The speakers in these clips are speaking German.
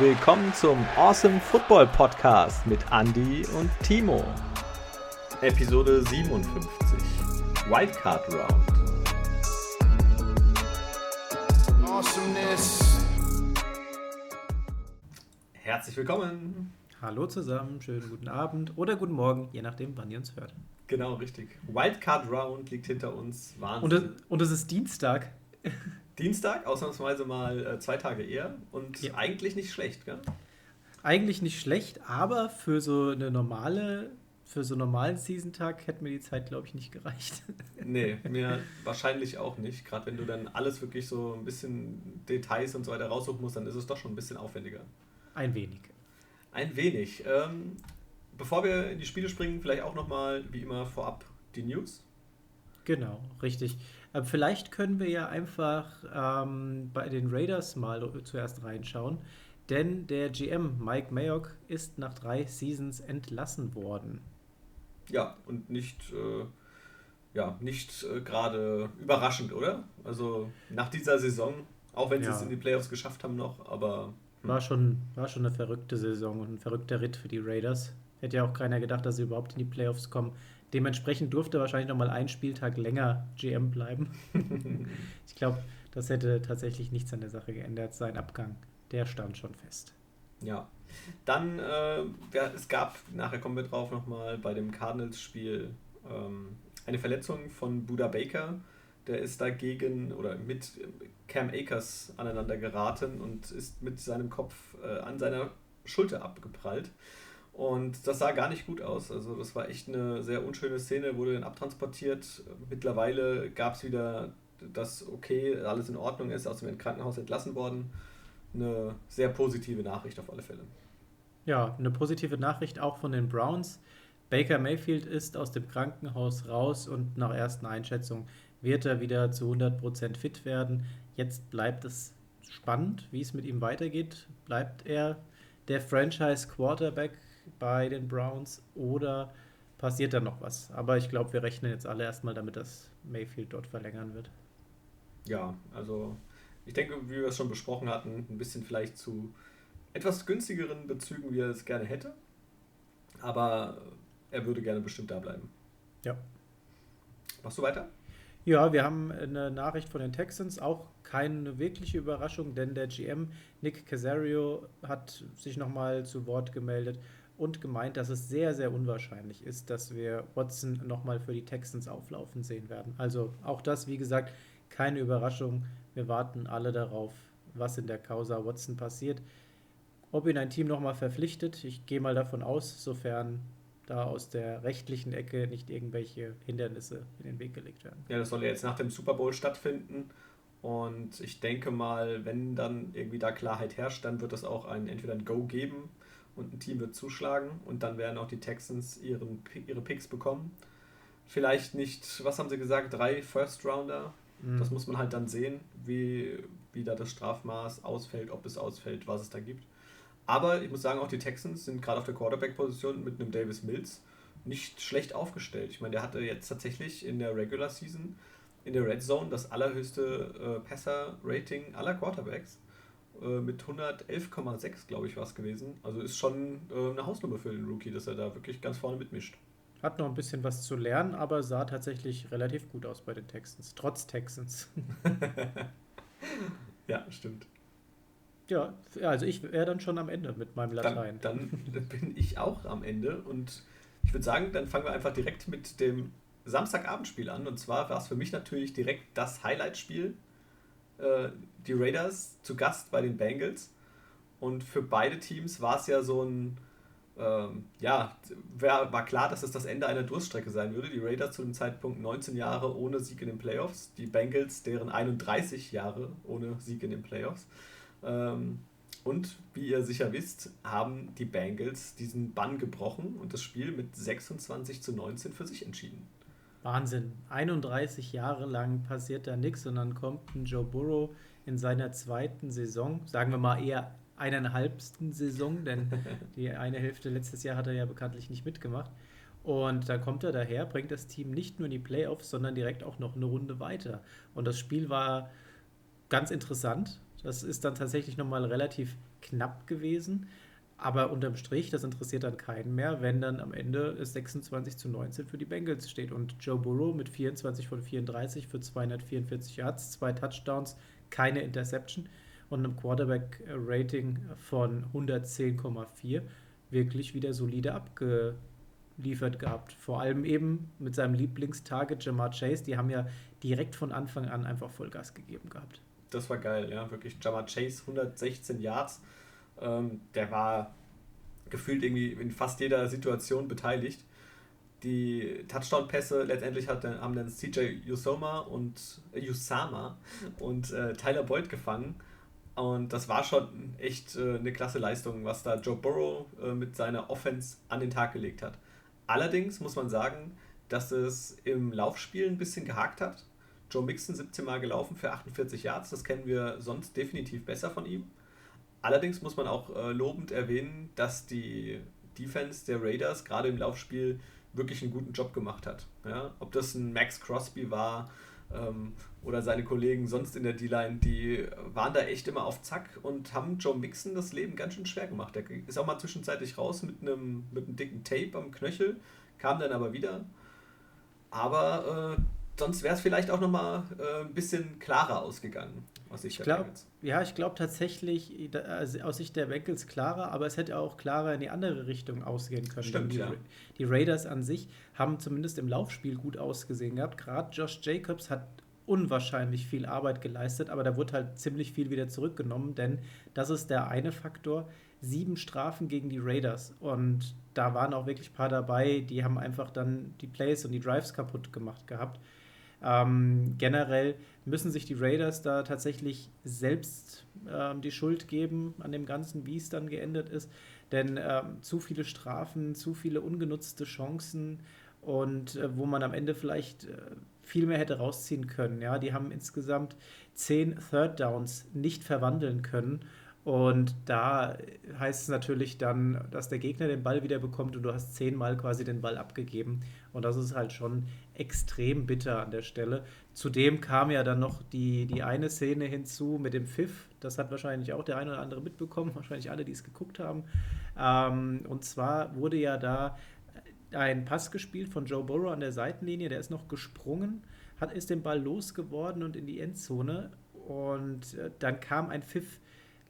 willkommen zum Awesome Football Podcast mit Andy und Timo. Episode 57 Wildcard Round. Awesomeness. Herzlich willkommen. Hallo zusammen, schönen guten Abend oder guten Morgen, je nachdem, wann ihr uns hört. Genau, richtig. Wildcard Round liegt hinter uns. Wahnsinn. Und es, und es ist Dienstag. Dienstag, ausnahmsweise mal äh, zwei Tage eher und ja. eigentlich nicht schlecht, gell? Eigentlich nicht schlecht, aber für so eine normale, für so einen normalen Season-Tag hätte mir die Zeit, glaube ich, nicht gereicht. nee, mir wahrscheinlich auch nicht. Gerade wenn du dann alles wirklich so ein bisschen Details und so weiter raussuchen musst, dann ist es doch schon ein bisschen aufwendiger. Ein wenig. Ein wenig. Ähm, bevor wir in die Spiele springen, vielleicht auch nochmal, wie immer, vorab die News. Genau, richtig. Aber vielleicht können wir ja einfach ähm, bei den Raiders mal zuerst reinschauen. Denn der GM Mike Mayock ist nach drei Seasons entlassen worden. Ja, und nicht, äh, ja, nicht äh, gerade überraschend, oder? Also nach dieser Saison, auch wenn sie ja. es in die Playoffs geschafft haben noch, aber. Hm. War, schon, war schon eine verrückte Saison und ein verrückter Ritt für die Raiders. Hätte ja auch keiner gedacht, dass sie überhaupt in die Playoffs kommen. Dementsprechend durfte wahrscheinlich noch mal einen Spieltag länger GM bleiben. ich glaube, das hätte tatsächlich nichts an der Sache geändert. Sein Abgang, der stand schon fest. Ja. Dann, äh, ja, es gab, nachher kommen wir drauf nochmal, bei dem Cardinals-Spiel ähm, eine Verletzung von Buda Baker. Der ist dagegen oder mit Cam Akers aneinander geraten und ist mit seinem Kopf äh, an seiner Schulter abgeprallt. Und das sah gar nicht gut aus. Also das war echt eine sehr unschöne Szene, wurde dann abtransportiert. Mittlerweile gab es wieder das okay, alles in Ordnung ist, aus dem Krankenhaus entlassen worden. Eine sehr positive Nachricht auf alle Fälle. Ja, eine positive Nachricht auch von den Browns. Baker Mayfield ist aus dem Krankenhaus raus und nach ersten Einschätzungen wird er wieder zu 100% fit werden. Jetzt bleibt es spannend, wie es mit ihm weitergeht. Bleibt er der Franchise Quarterback bei den Browns oder passiert da noch was? Aber ich glaube, wir rechnen jetzt alle erstmal damit, dass Mayfield dort verlängern wird. Ja, also ich denke, wie wir es schon besprochen hatten, ein bisschen vielleicht zu etwas günstigeren Bezügen, wie er es gerne hätte. Aber er würde gerne bestimmt da bleiben. Ja. Machst du weiter? Ja, wir haben eine Nachricht von den Texans, auch keine wirkliche Überraschung, denn der GM Nick Casario hat sich nochmal zu Wort gemeldet und gemeint, dass es sehr, sehr unwahrscheinlich ist, dass wir Watson nochmal für die Texans auflaufen sehen werden. Also auch das, wie gesagt, keine Überraschung. Wir warten alle darauf, was in der Causa Watson passiert. Ob ihn ein Team nochmal verpflichtet, ich gehe mal davon aus, sofern da aus der rechtlichen Ecke nicht irgendwelche Hindernisse in den Weg gelegt werden. Ja, das soll ja jetzt nach dem Super Bowl stattfinden. Und ich denke mal, wenn dann irgendwie da Klarheit herrscht, dann wird es auch ein, entweder ein Go geben und ein Team wird zuschlagen und dann werden auch die Texans ihren, ihre Picks bekommen. Vielleicht nicht, was haben sie gesagt, drei First Rounder. Mhm. Das muss man halt dann sehen, wie, wie da das Strafmaß ausfällt, ob es ausfällt, was es da gibt. Aber ich muss sagen, auch die Texans sind gerade auf der Quarterback-Position mit einem Davis Mills nicht schlecht aufgestellt. Ich meine, der hatte jetzt tatsächlich in der Regular Season in der Red Zone das allerhöchste äh, Passer-Rating aller Quarterbacks. Äh, mit 111,6, glaube ich, war es gewesen. Also ist schon äh, eine Hausnummer für den Rookie, dass er da wirklich ganz vorne mitmischt. Hat noch ein bisschen was zu lernen, aber sah tatsächlich relativ gut aus bei den Texans, trotz Texans. ja, stimmt. Ja, also ich wäre dann schon am Ende mit meinem Latein. Dann, dann bin ich auch am Ende und ich würde sagen, dann fangen wir einfach direkt mit dem Samstagabendspiel an. Und zwar war es für mich natürlich direkt das Highlight-Spiel äh, die Raiders zu Gast bei den Bengals. Und für beide Teams war es ja so ein, ähm, ja, war, war klar, dass es das Ende einer Durststrecke sein würde. Die Raiders zu dem Zeitpunkt 19 Jahre ohne Sieg in den Playoffs, die Bengals deren 31 Jahre ohne Sieg in den Playoffs. Ähm, und wie ihr sicher wisst, haben die Bengals diesen Bann gebrochen und das Spiel mit 26 zu 19 für sich entschieden. Wahnsinn. 31 Jahre lang passiert da nichts und dann kommt ein Joe Burrow in seiner zweiten Saison, sagen wir mal eher eineinhalbsten Saison, denn die eine Hälfte letztes Jahr hat er ja bekanntlich nicht mitgemacht. Und da kommt er daher, bringt das Team nicht nur in die Playoffs, sondern direkt auch noch eine Runde weiter. Und das Spiel war ganz interessant. Das ist dann tatsächlich nochmal relativ knapp gewesen. Aber unterm Strich, das interessiert dann keinen mehr, wenn dann am Ende es 26 zu 19 für die Bengals steht. Und Joe Burrow mit 24 von 34 für 244 Yards, zwei Touchdowns, keine Interception und einem Quarterback-Rating von 110,4 wirklich wieder solide abgeliefert gehabt. Vor allem eben mit seinem Lieblingstarget Jamar Chase. Die haben ja direkt von Anfang an einfach Vollgas gegeben gehabt. Das war geil, ja, wirklich. Jamar Chase 116 Yards ähm, der war gefühlt irgendwie in fast jeder Situation beteiligt. Die Touchdown-Pässe letztendlich hat, haben dann CJ Usoma und äh, Usama und äh, Tyler Boyd gefangen. Und das war schon echt äh, eine klasse Leistung, was da Joe Burrow äh, mit seiner Offense an den Tag gelegt hat. Allerdings muss man sagen, dass es im Laufspiel ein bisschen gehakt hat. Joe Mixon 17 Mal gelaufen für 48 Yards, das kennen wir sonst definitiv besser von ihm. Allerdings muss man auch äh, lobend erwähnen, dass die Defense der Raiders gerade im Laufspiel wirklich einen guten Job gemacht hat. Ja? Ob das ein Max Crosby war ähm, oder seine Kollegen sonst in der D-Line, die waren da echt immer auf Zack und haben Joe Mixon das Leben ganz schön schwer gemacht. Der ist auch mal zwischenzeitlich raus mit einem, mit dicken Tape am Knöchel, kam dann aber wieder. Aber äh, sonst wäre es vielleicht auch nochmal äh, ein bisschen klarer ausgegangen, aus Sicht ich glaub, Ja, ich glaube tatsächlich, also aus Sicht der Bengals klarer, aber es hätte auch klarer in die andere Richtung ausgehen können. Stimmt, die, ja. die Raiders an sich haben zumindest im Laufspiel gut ausgesehen gehabt. Gerade Josh Jacobs hat unwahrscheinlich viel Arbeit geleistet, aber da wurde halt ziemlich viel wieder zurückgenommen, denn das ist der eine Faktor. Sieben Strafen gegen die Raiders und da waren auch wirklich ein paar dabei, die haben einfach dann die Plays und die Drives kaputt gemacht gehabt. Ähm, generell müssen sich die Raiders da tatsächlich selbst ähm, die Schuld geben an dem Ganzen, wie es dann geendet ist. Denn ähm, zu viele Strafen, zu viele ungenutzte Chancen und äh, wo man am Ende vielleicht äh, viel mehr hätte rausziehen können. Ja, die haben insgesamt zehn Third Downs nicht verwandeln können. Und da heißt es natürlich dann, dass der Gegner den Ball wieder bekommt und du hast zehnmal quasi den Ball abgegeben. Und das ist halt schon extrem bitter an der Stelle. Zudem kam ja dann noch die, die eine Szene hinzu mit dem Pfiff. Das hat wahrscheinlich auch der eine oder andere mitbekommen, wahrscheinlich alle, die es geguckt haben. Ähm, und zwar wurde ja da ein Pass gespielt von Joe Burrow an der Seitenlinie, der ist noch gesprungen, hat, ist den Ball losgeworden und in die Endzone. Und äh, dann kam ein Pfiff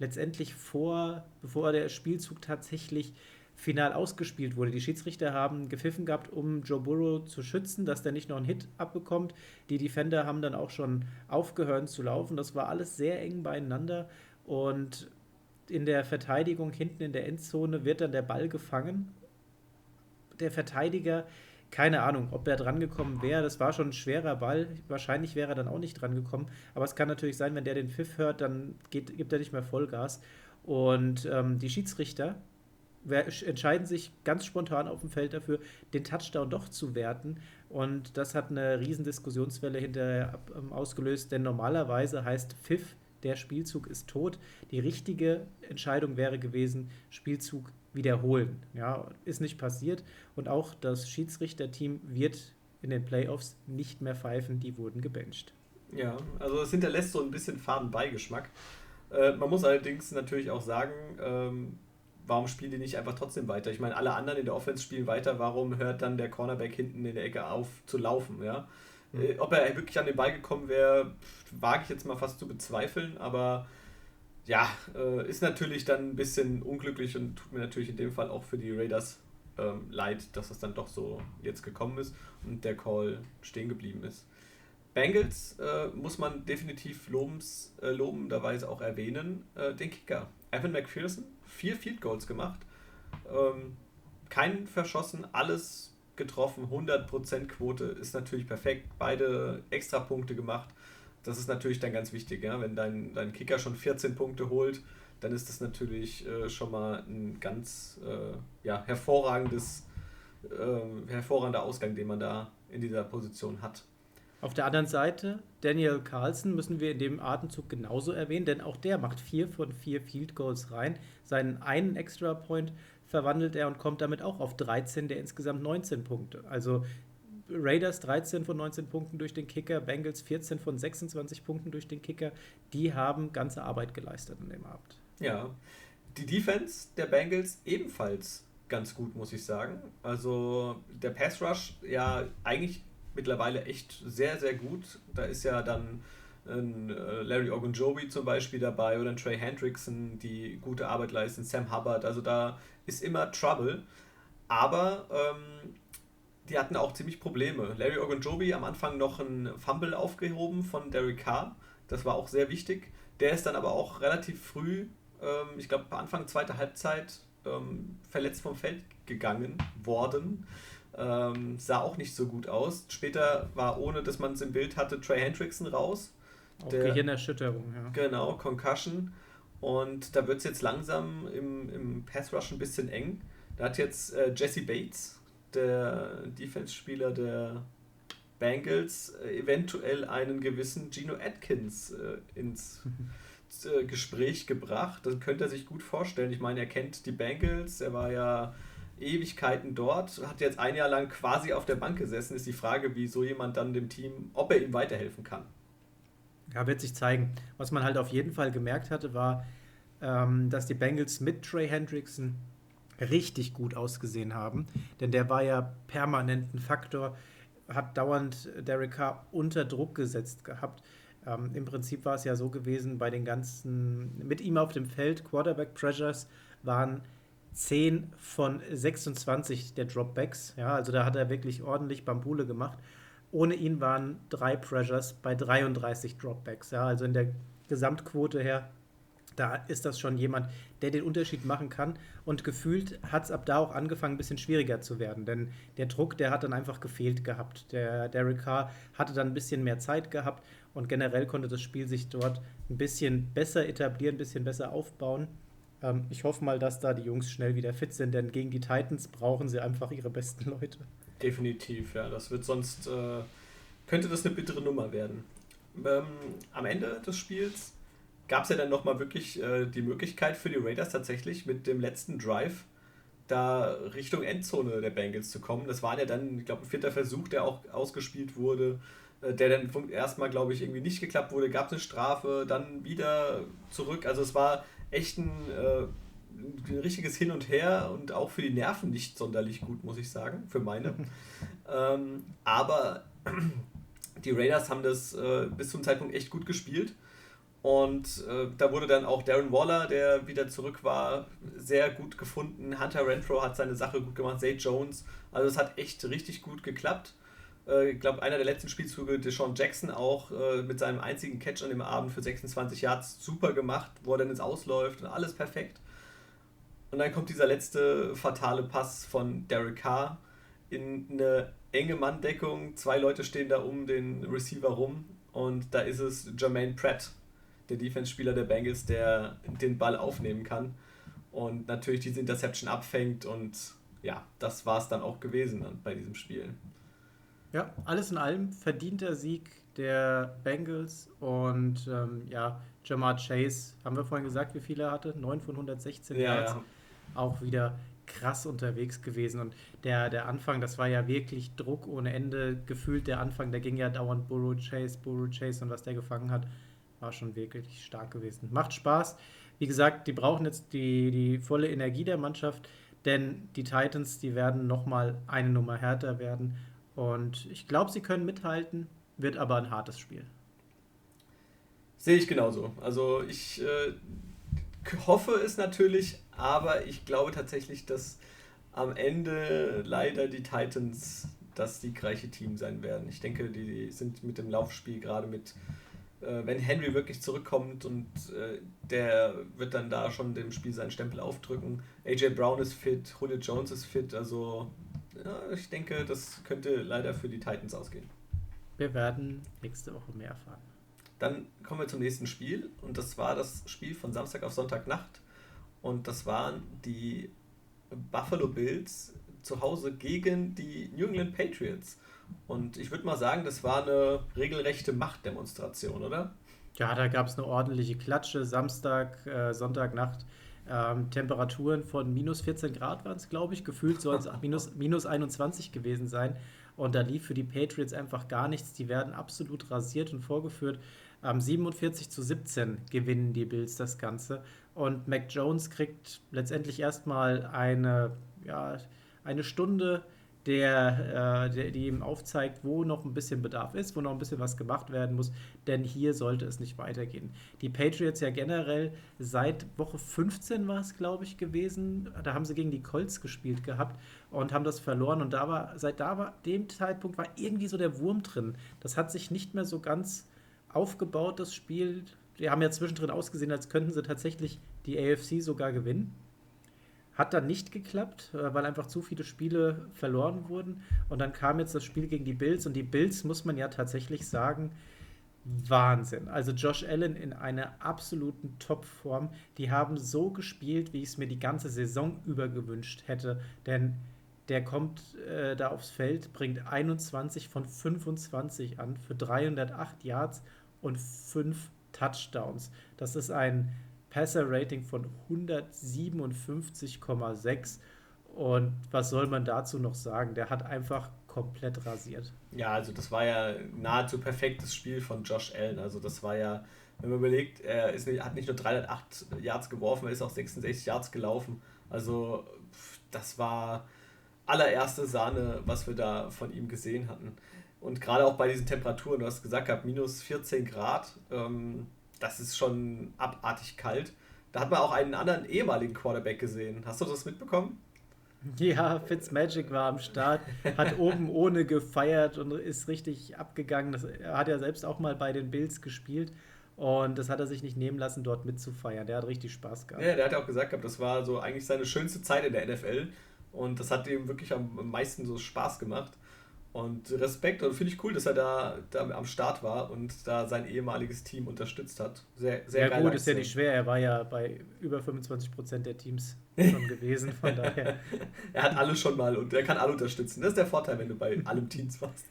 letztendlich vor, bevor der Spielzug tatsächlich final ausgespielt wurde. Die Schiedsrichter haben gepfiffen gehabt, um Joe Burrow zu schützen, dass der nicht noch einen Hit abbekommt. Die Defender haben dann auch schon aufgehört zu laufen. Das war alles sehr eng beieinander und in der Verteidigung hinten in der Endzone wird dann der Ball gefangen. Der Verteidiger, keine Ahnung, ob er drangekommen wäre. Das war schon ein schwerer Ball. Wahrscheinlich wäre er dann auch nicht drangekommen. Aber es kann natürlich sein, wenn der den Pfiff hört, dann geht, gibt er nicht mehr Vollgas. Und ähm, die Schiedsrichter, entscheiden sich ganz spontan auf dem Feld dafür, den Touchdown doch zu werten. Und das hat eine riesen Diskussionswelle hinterher ähm, ausgelöst, denn normalerweise heißt Pfiff, der Spielzug ist tot. Die richtige Entscheidung wäre gewesen, Spielzug wiederholen. Ja, ist nicht passiert. Und auch das Schiedsrichterteam wird in den Playoffs nicht mehr pfeifen, die wurden gebencht. Ja, also es hinterlässt so ein bisschen Fadenbeigeschmack. Äh, man muss allerdings natürlich auch sagen, ähm, warum spielen die nicht einfach trotzdem weiter? Ich meine, alle anderen in der Offense spielen weiter, warum hört dann der Cornerback hinten in der Ecke auf zu laufen, ja? Mhm. Äh, ob er wirklich an den Ball gekommen wäre, wage ich jetzt mal fast zu bezweifeln, aber ja, äh, ist natürlich dann ein bisschen unglücklich und tut mir natürlich in dem Fall auch für die Raiders ähm, leid, dass es dann doch so jetzt gekommen ist und der Call stehen geblieben ist. Bengals äh, muss man definitiv lobens, äh, lobenderweise auch erwähnen, äh, den Kicker. Evan McPherson, vier Field Goals gemacht, ähm, keinen verschossen, alles getroffen, 100% Quote ist natürlich perfekt, beide Extrapunkte gemacht. Das ist natürlich dann ganz wichtig, ja? wenn dein, dein Kicker schon 14 Punkte holt, dann ist das natürlich äh, schon mal ein ganz äh, ja, hervorragendes, äh, hervorragender Ausgang, den man da in dieser Position hat. Auf der anderen Seite, Daniel Carlson müssen wir in dem Atemzug genauso erwähnen, denn auch der macht vier von vier Field Goals rein. Seinen einen Extra Point verwandelt er und kommt damit auch auf 13 der insgesamt 19 Punkte. Also Raiders 13 von 19 Punkten durch den Kicker, Bengals 14 von 26 Punkten durch den Kicker. Die haben ganze Arbeit geleistet an dem Abend. Ja, die Defense der Bengals ebenfalls ganz gut, muss ich sagen. Also der Pass Rush ja eigentlich mittlerweile echt sehr, sehr gut. Da ist ja dann ein äh, Larry Ogunjobi zum Beispiel dabei oder ein Trey Hendrickson, die gute Arbeit leisten, Sam Hubbard. Also da ist immer Trouble. Aber ähm, die hatten auch ziemlich Probleme. Larry Ogunjobi am Anfang noch ein Fumble aufgehoben von Derek Carr. Das war auch sehr wichtig. Der ist dann aber auch relativ früh, ähm, ich glaube Anfang zweiter Halbzeit, ähm, verletzt vom Feld gegangen worden. Ähm, sah auch nicht so gut aus. Später war, ohne dass man es im Bild hatte, Trey Hendrickson raus. Auch der, Gehirnerschütterung, ja. Genau, Concussion. Und da wird es jetzt langsam im, im Pass Rush ein bisschen eng. Da hat jetzt äh, Jesse Bates, der Defense-Spieler der Bengals, äh, eventuell einen gewissen Gino Atkins äh, ins äh, Gespräch gebracht. Das könnte er sich gut vorstellen. Ich meine, er kennt die Bengals, er war ja Ewigkeiten dort, hat jetzt ein Jahr lang quasi auf der Bank gesessen. Ist die Frage, wie so jemand dann dem Team, ob er ihm weiterhelfen kann. Ja, wird sich zeigen. Was man halt auf jeden Fall gemerkt hatte, war, ähm, dass die Bengals mit Trey Hendrickson richtig gut ausgesehen haben. Denn der war ja permanent ein Faktor, hat dauernd Derek Carr unter Druck gesetzt gehabt. Ähm, Im Prinzip war es ja so gewesen, bei den ganzen, mit ihm auf dem Feld, Quarterback Pressures waren 10 von 26 der Dropbacks. Ja, also da hat er wirklich ordentlich Bambule gemacht. Ohne ihn waren drei Pressures bei 33 Dropbacks. Ja, also in der Gesamtquote her, da ist das schon jemand, der den Unterschied machen kann. Und gefühlt hat es ab da auch angefangen, ein bisschen schwieriger zu werden. Denn der Druck, der hat dann einfach gefehlt gehabt. Der Derek Carr hatte dann ein bisschen mehr Zeit gehabt und generell konnte das Spiel sich dort ein bisschen besser etablieren, ein bisschen besser aufbauen. Ähm, ich hoffe mal, dass da die Jungs schnell wieder fit sind, denn gegen die Titans brauchen sie einfach ihre besten Leute. Definitiv, ja. Das wird sonst, äh, könnte das eine bittere Nummer werden. Ähm, am Ende des Spiels gab es ja dann nochmal wirklich äh, die Möglichkeit für die Raiders tatsächlich mit dem letzten Drive da Richtung Endzone der Bengals zu kommen. Das war ja dann, ich glaube, ein vierter Versuch, der auch ausgespielt wurde, äh, der dann erstmal, glaube ich, irgendwie nicht geklappt wurde, gab es eine Strafe, dann wieder zurück. Also es war echt ein, äh, ein richtiges Hin und Her und auch für die Nerven nicht sonderlich gut, muss ich sagen, für meine. ähm, aber die Raiders haben das äh, bis zum Zeitpunkt echt gut gespielt. Und äh, da wurde dann auch Darren Waller, der wieder zurück war, sehr gut gefunden. Hunter Renfro hat seine Sache gut gemacht, Zay Jones. Also es hat echt richtig gut geklappt. Äh, ich glaube, einer der letzten Spielzüge, Deshaun Jackson auch äh, mit seinem einzigen Catch an dem Abend für 26 Yards super gemacht, wo er dann ins Ausläuft und alles perfekt. Und dann kommt dieser letzte fatale Pass von Derek Carr in eine enge Manndeckung. Zwei Leute stehen da um den Receiver rum und da ist es Jermaine Pratt, der Defense-Spieler der Bengals, der den Ball aufnehmen kann und natürlich diese Interception abfängt und ja, das war es dann auch gewesen bei diesem Spiel. Ja, alles in allem verdienter Sieg der Bengals und ähm, ja, Jamar Chase, haben wir vorhin gesagt, wie viele er hatte? 9 von 116 ja, Yards. Ja. Auch wieder krass unterwegs gewesen. Und der, der Anfang, das war ja wirklich Druck ohne Ende. Gefühlt der Anfang, der ging ja dauernd Burrow Chase, Burrow Chase und was der gefangen hat, war schon wirklich stark gewesen. Macht Spaß. Wie gesagt, die brauchen jetzt die, die volle Energie der Mannschaft, denn die Titans, die werden nochmal eine Nummer härter werden. Und ich glaube, sie können mithalten, wird aber ein hartes Spiel. Sehe ich genauso. Also ich äh, hoffe es natürlich, aber ich glaube tatsächlich, dass am Ende leider die Titans das siegreiche Team sein werden. Ich denke, die sind mit dem Laufspiel gerade mit, wenn Henry wirklich zurückkommt und äh, der wird dann da schon dem Spiel seinen Stempel aufdrücken. AJ Brown ist fit, Julio Jones ist fit, also ja, ich denke, das könnte leider für die Titans ausgehen. Wir werden nächste Woche mehr erfahren. Dann kommen wir zum nächsten Spiel und das war das Spiel von Samstag auf Sonntagnacht und das waren die Buffalo Bills zu Hause gegen die New England Patriots. Und ich würde mal sagen, das war eine regelrechte Machtdemonstration, oder? Ja, da gab es eine ordentliche Klatsche. Samstag, äh, Sonntagnacht ähm, Temperaturen von minus 14 Grad waren es, glaube ich. Gefühlt soll es minus, minus 21 gewesen sein. und da lief für die Patriots einfach gar nichts. Die werden absolut rasiert und vorgeführt. Ähm, 47 zu 17 gewinnen die Bills das Ganze und Mac Jones kriegt letztendlich erstmal eine, ja, eine Stunde der, äh, der, die ihm aufzeigt, wo noch ein bisschen Bedarf ist, wo noch ein bisschen was gemacht werden muss, denn hier sollte es nicht weitergehen. Die Patriots ja generell seit Woche 15 war es, glaube ich, gewesen. Da haben sie gegen die Colts gespielt gehabt und haben das verloren. Und da war, seit da war, dem Zeitpunkt war irgendwie so der Wurm drin. Das hat sich nicht mehr so ganz aufgebaut, das Spiel. Die haben ja zwischendrin ausgesehen, als könnten sie tatsächlich die AFC sogar gewinnen. Hat dann nicht geklappt, äh, weil einfach zu viele Spiele verloren wurden. Und dann kam jetzt das Spiel gegen die Bills. Und die Bills, muss man ja tatsächlich sagen, Wahnsinn. Also Josh Allen in einer absoluten Topform. Die haben so gespielt, wie ich es mir die ganze Saison über gewünscht hätte. Denn der kommt äh, da aufs Feld, bringt 21 von 25 an für 308 Yards und 5 Touchdowns. Das ist ein Passer-Rating von 157,6. Und was soll man dazu noch sagen? Der hat einfach komplett rasiert. Ja, also das war ja nahezu perfektes Spiel von Josh Allen. Also das war ja, wenn man überlegt, er ist nicht, hat nicht nur 308 Yards geworfen, er ist auch 66 Yards gelaufen. Also das war allererste Sahne, was wir da von ihm gesehen hatten. Und gerade auch bei diesen Temperaturen, du hast gesagt gehabt, minus 14 Grad, ähm, das ist schon abartig kalt. Da hat man auch einen anderen ehemaligen Quarterback gesehen. Hast du das mitbekommen? Ja, Fitzmagic war am Start, hat oben ohne gefeiert und ist richtig abgegangen. Das, er hat ja selbst auch mal bei den Bills gespielt und das hat er sich nicht nehmen lassen, dort mitzufeiern. Der hat richtig Spaß gehabt. Ja, der hat ja auch gesagt gehabt, das war so eigentlich seine schönste Zeit in der NFL und das hat ihm wirklich am meisten so Spaß gemacht. Und Respekt und finde ich cool, dass er da, da am Start war und da sein ehemaliges Team unterstützt hat. Sehr, sehr Ja, gut, ist ja nicht schwer. Er war ja bei über 25 Prozent der Teams schon gewesen. Von daher. er hat alle schon mal und er kann alle unterstützen. Das ist der Vorteil, wenn du bei allem Teams warst.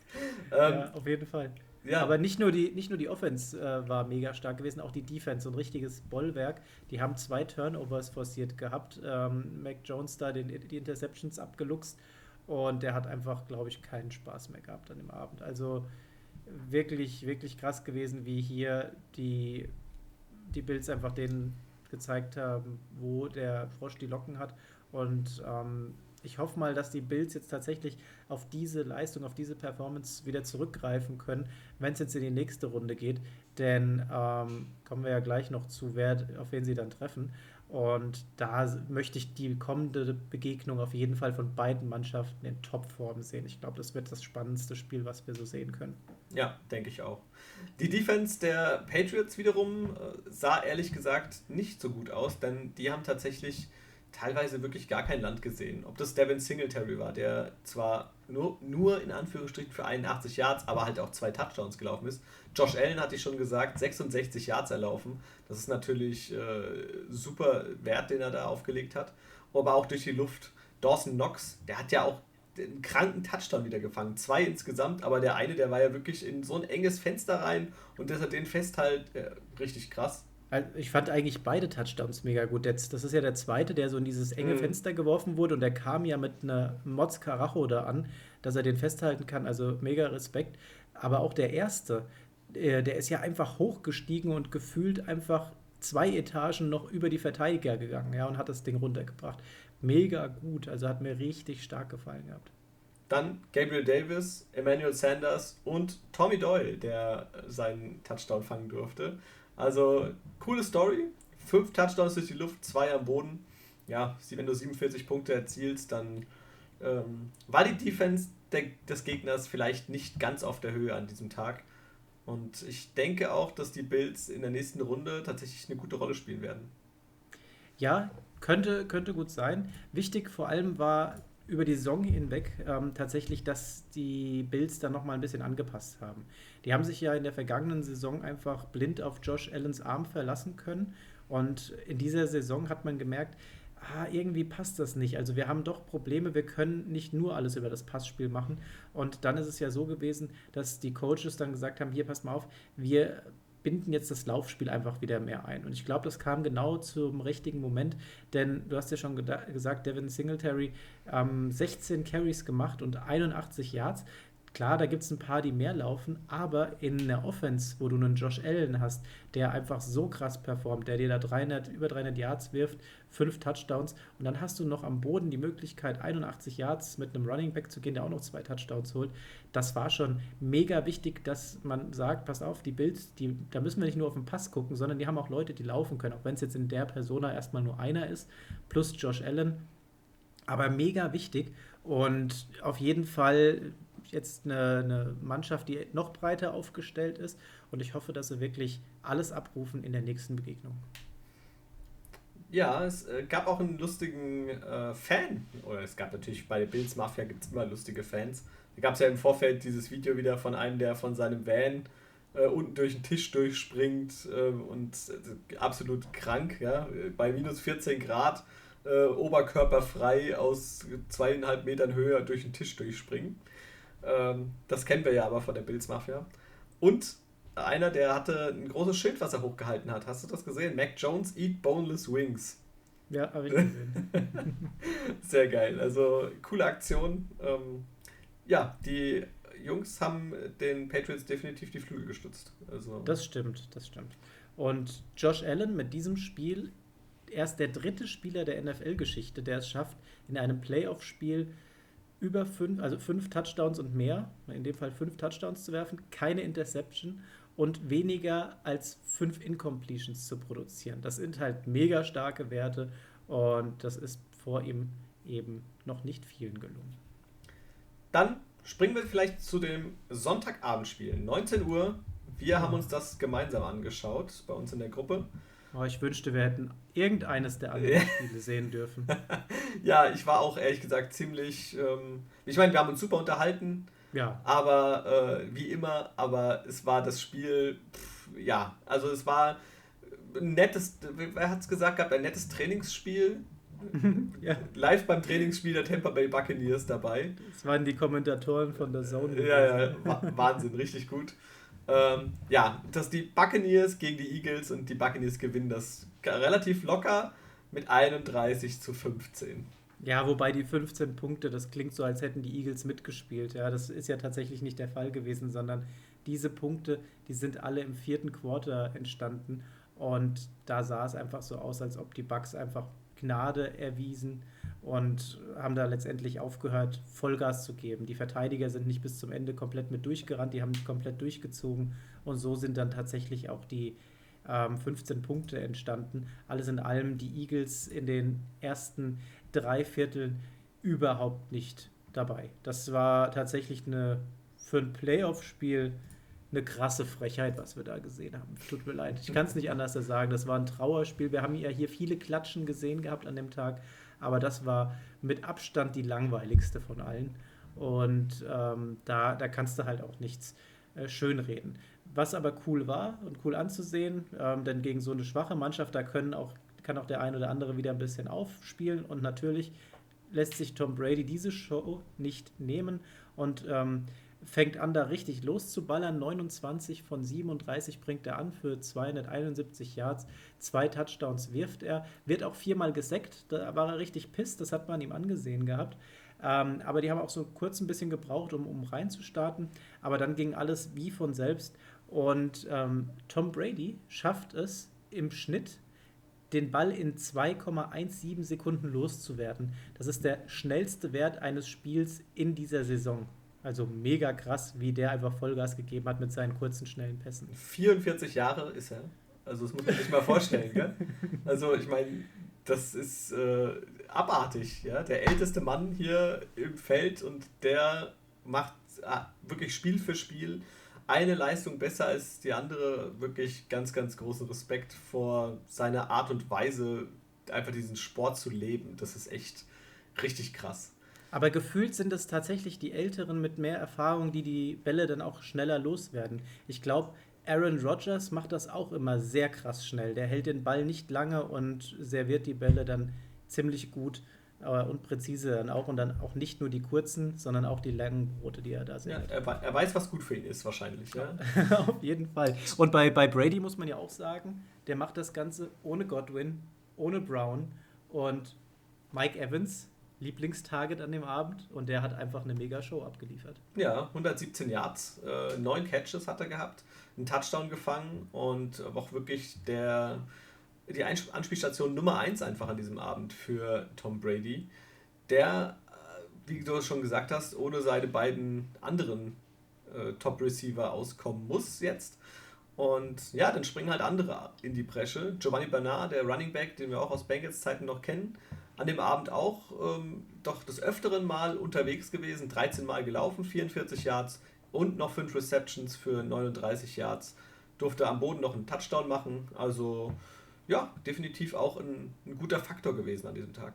Ähm, ja, auf jeden Fall. Ja. Aber nicht nur die, nicht nur die Offense äh, war mega stark gewesen, auch die Defense, so ein richtiges Bollwerk. Die haben zwei Turnovers forciert gehabt. Ähm, Mac Jones da den, die Interceptions abgeluchst und der hat einfach, glaube ich, keinen Spaß mehr gehabt an dem Abend. Also wirklich, wirklich krass gewesen, wie hier die, die Bills einfach denen gezeigt haben, wo der Frosch die Locken hat. Und ähm, ich hoffe mal, dass die Bills jetzt tatsächlich auf diese Leistung, auf diese Performance wieder zurückgreifen können, wenn es jetzt in die nächste Runde geht. Denn ähm, kommen wir ja gleich noch zu, wer, auf wen sie dann treffen. Und da möchte ich die kommende Begegnung auf jeden Fall von beiden Mannschaften in Topform sehen. Ich glaube, das wird das spannendste Spiel, was wir so sehen können. Ja, denke ich auch. Die Defense der Patriots wiederum äh, sah ehrlich gesagt nicht so gut aus, denn die haben tatsächlich teilweise wirklich gar kein Land gesehen. Ob das Devin Singletary war, der zwar nur, nur in Anführungsstrichen für 81 Yards, aber halt auch zwei Touchdowns gelaufen ist. Josh Allen hatte ich schon gesagt, 66 Yards erlaufen. Das ist natürlich äh, super Wert, den er da aufgelegt hat. Aber auch durch die Luft. Dawson Knox, der hat ja auch einen kranken Touchdown wieder gefangen. Zwei insgesamt, aber der eine, der war ja wirklich in so ein enges Fenster rein und das hat den festhalt äh, richtig krass. Ich fand eigentlich beide Touchdowns mega gut. Das ist ja der zweite, der so in dieses enge mhm. Fenster geworfen wurde und der kam ja mit einer Mods Karacho da an, dass er den festhalten kann. Also mega Respekt. Aber auch der erste, äh, der ist ja einfach hochgestiegen und gefühlt einfach zwei Etagen noch über die Verteidiger gegangen ja, und hat das Ding runtergebracht. Mega gut, also hat mir richtig stark gefallen gehabt. Dann Gabriel Davis, Emmanuel Sanders und Tommy Doyle, der seinen Touchdown fangen durfte. Also, coole Story. Fünf Touchdowns durch die Luft, zwei am Boden. Ja, wenn du 47 Punkte erzielst, dann ähm, war die Defense der, des Gegners vielleicht nicht ganz auf der Höhe an diesem Tag. Und ich denke auch, dass die Bills in der nächsten Runde tatsächlich eine gute Rolle spielen werden. Ja, könnte, könnte gut sein. Wichtig vor allem war über die Saison hinweg ähm, tatsächlich, dass die Bills dann nochmal ein bisschen angepasst haben. Die haben sich ja in der vergangenen Saison einfach blind auf Josh Allens Arm verlassen können. Und in dieser Saison hat man gemerkt, ah, irgendwie passt das nicht. Also wir haben doch Probleme, wir können nicht nur alles über das Passspiel machen. Und dann ist es ja so gewesen, dass die Coaches dann gesagt haben, hier passt mal auf, wir binden jetzt das Laufspiel einfach wieder mehr ein. Und ich glaube, das kam genau zum richtigen Moment, denn du hast ja schon gesagt, Devin Singletary ähm, 16 Carries gemacht und 81 Yards Klar, da gibt es ein paar, die mehr laufen, aber in der Offense, wo du einen Josh Allen hast, der einfach so krass performt, der dir da 300, über 300 Yards wirft, fünf Touchdowns und dann hast du noch am Boden die Möglichkeit, 81 Yards mit einem Running Back zu gehen, der auch noch zwei Touchdowns holt. Das war schon mega wichtig, dass man sagt, pass auf, die Bills, die, da müssen wir nicht nur auf den Pass gucken, sondern die haben auch Leute, die laufen können, auch wenn es jetzt in der Persona erstmal nur einer ist, plus Josh Allen. Aber mega wichtig und auf jeden Fall jetzt eine, eine, Mannschaft, die noch breiter aufgestellt ist. Und ich hoffe, dass sie wirklich alles abrufen in der nächsten Begegnung. Ja, es äh, gab auch einen lustigen äh, Fan. Oder es gab natürlich bei Bills Mafia gibt es immer lustige Fans. Da gab es ja im Vorfeld dieses Video wieder von einem, der von seinem Van äh, unten durch den Tisch durchspringt äh, und äh, absolut krank, ja. Bei minus 14 Grad äh, oberkörperfrei aus zweieinhalb Metern Höhe durch den Tisch durchspringen. Ähm, das kennen wir ja aber von der Bills Mafia. Und einer, der hatte ein großes Schild, was er hochgehalten hat. Hast du das gesehen? Mac Jones eat boneless wings. Ja, habe ich gesehen. Sehr geil. Also coole Aktion. Ähm, ja, die Jungs haben den Patriots definitiv die Flügel gestützt. Also das stimmt, das stimmt. Und Josh Allen mit diesem Spiel erst der dritte Spieler der NFL-Geschichte, der es schafft, in einem Playoff-Spiel über fünf, also fünf Touchdowns und mehr, in dem Fall fünf Touchdowns zu werfen, keine Interception und weniger als fünf Incompletions zu produzieren. Das sind halt mega starke Werte und das ist vor ihm eben noch nicht vielen gelungen. Dann springen wir vielleicht zu dem Sonntagabendspiel, 19 Uhr. Wir haben uns das gemeinsam angeschaut bei uns in der Gruppe. Oh, ich wünschte, wir hätten irgendeines der anderen Spiele sehen dürfen. ja, ich war auch ehrlich gesagt ziemlich. Ähm, ich meine, wir haben uns super unterhalten. Ja. Aber äh, wie immer, aber es war das Spiel, pff, ja, also es war ein nettes, wer hat es gesagt gehabt, ein nettes Trainingsspiel. ja. Live beim Trainingsspiel der Tampa Bay Buccaneers dabei. Das waren die Kommentatoren von der Zone. Ja, ja, Wahnsinn, richtig gut. Ähm, ja, dass die Buccaneers gegen die Eagles und die Buccaneers gewinnen das relativ locker mit 31 zu 15. Ja, wobei die 15 Punkte, das klingt so, als hätten die Eagles mitgespielt. Ja, das ist ja tatsächlich nicht der Fall gewesen, sondern diese Punkte, die sind alle im vierten Quarter entstanden. Und da sah es einfach so aus, als ob die Bucks einfach Gnade erwiesen und haben da letztendlich aufgehört, Vollgas zu geben. Die Verteidiger sind nicht bis zum Ende komplett mit durchgerannt, die haben nicht komplett durchgezogen und so sind dann tatsächlich auch die ähm, 15 Punkte entstanden. Alles in allem die Eagles in den ersten drei Vierteln überhaupt nicht dabei. Das war tatsächlich eine für ein Playoff-Spiel eine krasse Frechheit, was wir da gesehen haben. Tut mir leid. Ich kann es nicht anders sagen. Das war ein Trauerspiel. Wir haben ja hier viele Klatschen gesehen gehabt an dem Tag aber das war mit Abstand die langweiligste von allen. Und ähm, da, da kannst du halt auch nichts äh, schönreden. Was aber cool war und cool anzusehen, ähm, denn gegen so eine schwache Mannschaft, da können auch, kann auch der ein oder andere wieder ein bisschen aufspielen. Und natürlich lässt sich Tom Brady diese Show nicht nehmen. Und ähm, fängt an, da richtig loszuballern. 29 von 37 bringt er an für 271 Yards. Zwei Touchdowns wirft er. Wird auch viermal gesackt. Da war er richtig pisst. Das hat man ihm angesehen gehabt. Ähm, aber die haben auch so kurz ein bisschen gebraucht, um, um reinzustarten. Aber dann ging alles wie von selbst. Und ähm, Tom Brady schafft es im Schnitt den Ball in 2,17 Sekunden loszuwerden. Das ist der schnellste Wert eines Spiels in dieser Saison. Also mega krass, wie der einfach Vollgas gegeben hat mit seinen kurzen, schnellen Pässen. 44 Jahre ist er. Also das muss man sich mal vorstellen, gell? Also ich meine, das ist äh, abartig, ja. Der älteste Mann hier im Feld und der macht ah, wirklich Spiel für Spiel eine Leistung besser als die andere. Wirklich ganz, ganz großen Respekt vor seiner Art und Weise, einfach diesen Sport zu leben. Das ist echt richtig krass. Aber gefühlt sind es tatsächlich die Älteren mit mehr Erfahrung, die die Bälle dann auch schneller loswerden. Ich glaube, Aaron Rodgers macht das auch immer sehr krass schnell. Der hält den Ball nicht lange und serviert die Bälle dann ziemlich gut äh, und präzise dann auch. Und dann auch nicht nur die kurzen, sondern auch die langen Brote, die er da sieht. Ja, er, er, weiß, was gut für ihn ist, wahrscheinlich. Ja? Auf jeden Fall. Und bei, bei Brady muss man ja auch sagen, der macht das Ganze ohne Godwin, ohne Brown und Mike Evans Lieblingstarget an dem Abend und der hat einfach eine mega Show abgeliefert. Ja, 117 Yards, äh, 9 Catches hat er gehabt, einen Touchdown gefangen und auch wirklich der, die Anspielstation Nummer 1 einfach an diesem Abend für Tom Brady, der, äh, wie du schon gesagt hast, ohne seine beiden anderen äh, Top-Receiver auskommen muss jetzt. Und ja, dann springen halt andere in die Bresche. Giovanni Bernard, der Running Back, den wir auch aus Bengals Zeiten noch kennen, an dem Abend auch ähm, doch des Öfteren mal unterwegs gewesen, 13 Mal gelaufen, 44 Yards und noch 5 Receptions für 39 Yards. Durfte am Boden noch einen Touchdown machen. Also ja, definitiv auch ein, ein guter Faktor gewesen an diesem Tag.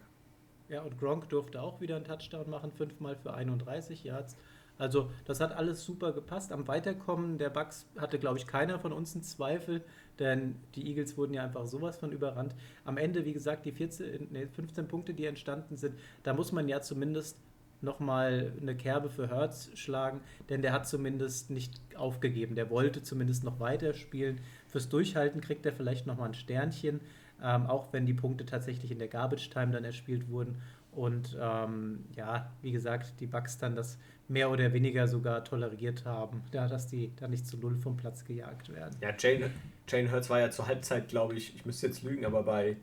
Ja, und Gronk durfte auch wieder einen Touchdown machen, fünfmal für 31 Yards. Also das hat alles super gepasst. Am Weiterkommen der Bucks hatte, glaube ich, keiner von uns einen Zweifel, denn die Eagles wurden ja einfach sowas von überrannt. Am Ende, wie gesagt, die 14, nee, 15 Punkte, die entstanden sind, da muss man ja zumindest nochmal eine Kerbe für Hertz schlagen, denn der hat zumindest nicht aufgegeben. Der wollte zumindest noch weiterspielen. Fürs Durchhalten kriegt er vielleicht nochmal ein Sternchen, ähm, auch wenn die Punkte tatsächlich in der Garbage Time dann erspielt wurden. Und ähm, ja, wie gesagt, die Bucks dann das mehr oder weniger sogar toleriert haben, ja, dass die da nicht zu null vom Platz gejagt werden. Ja, Jane, Jane Hurts war ja zur Halbzeit, glaube ich, ich müsste jetzt lügen, aber bei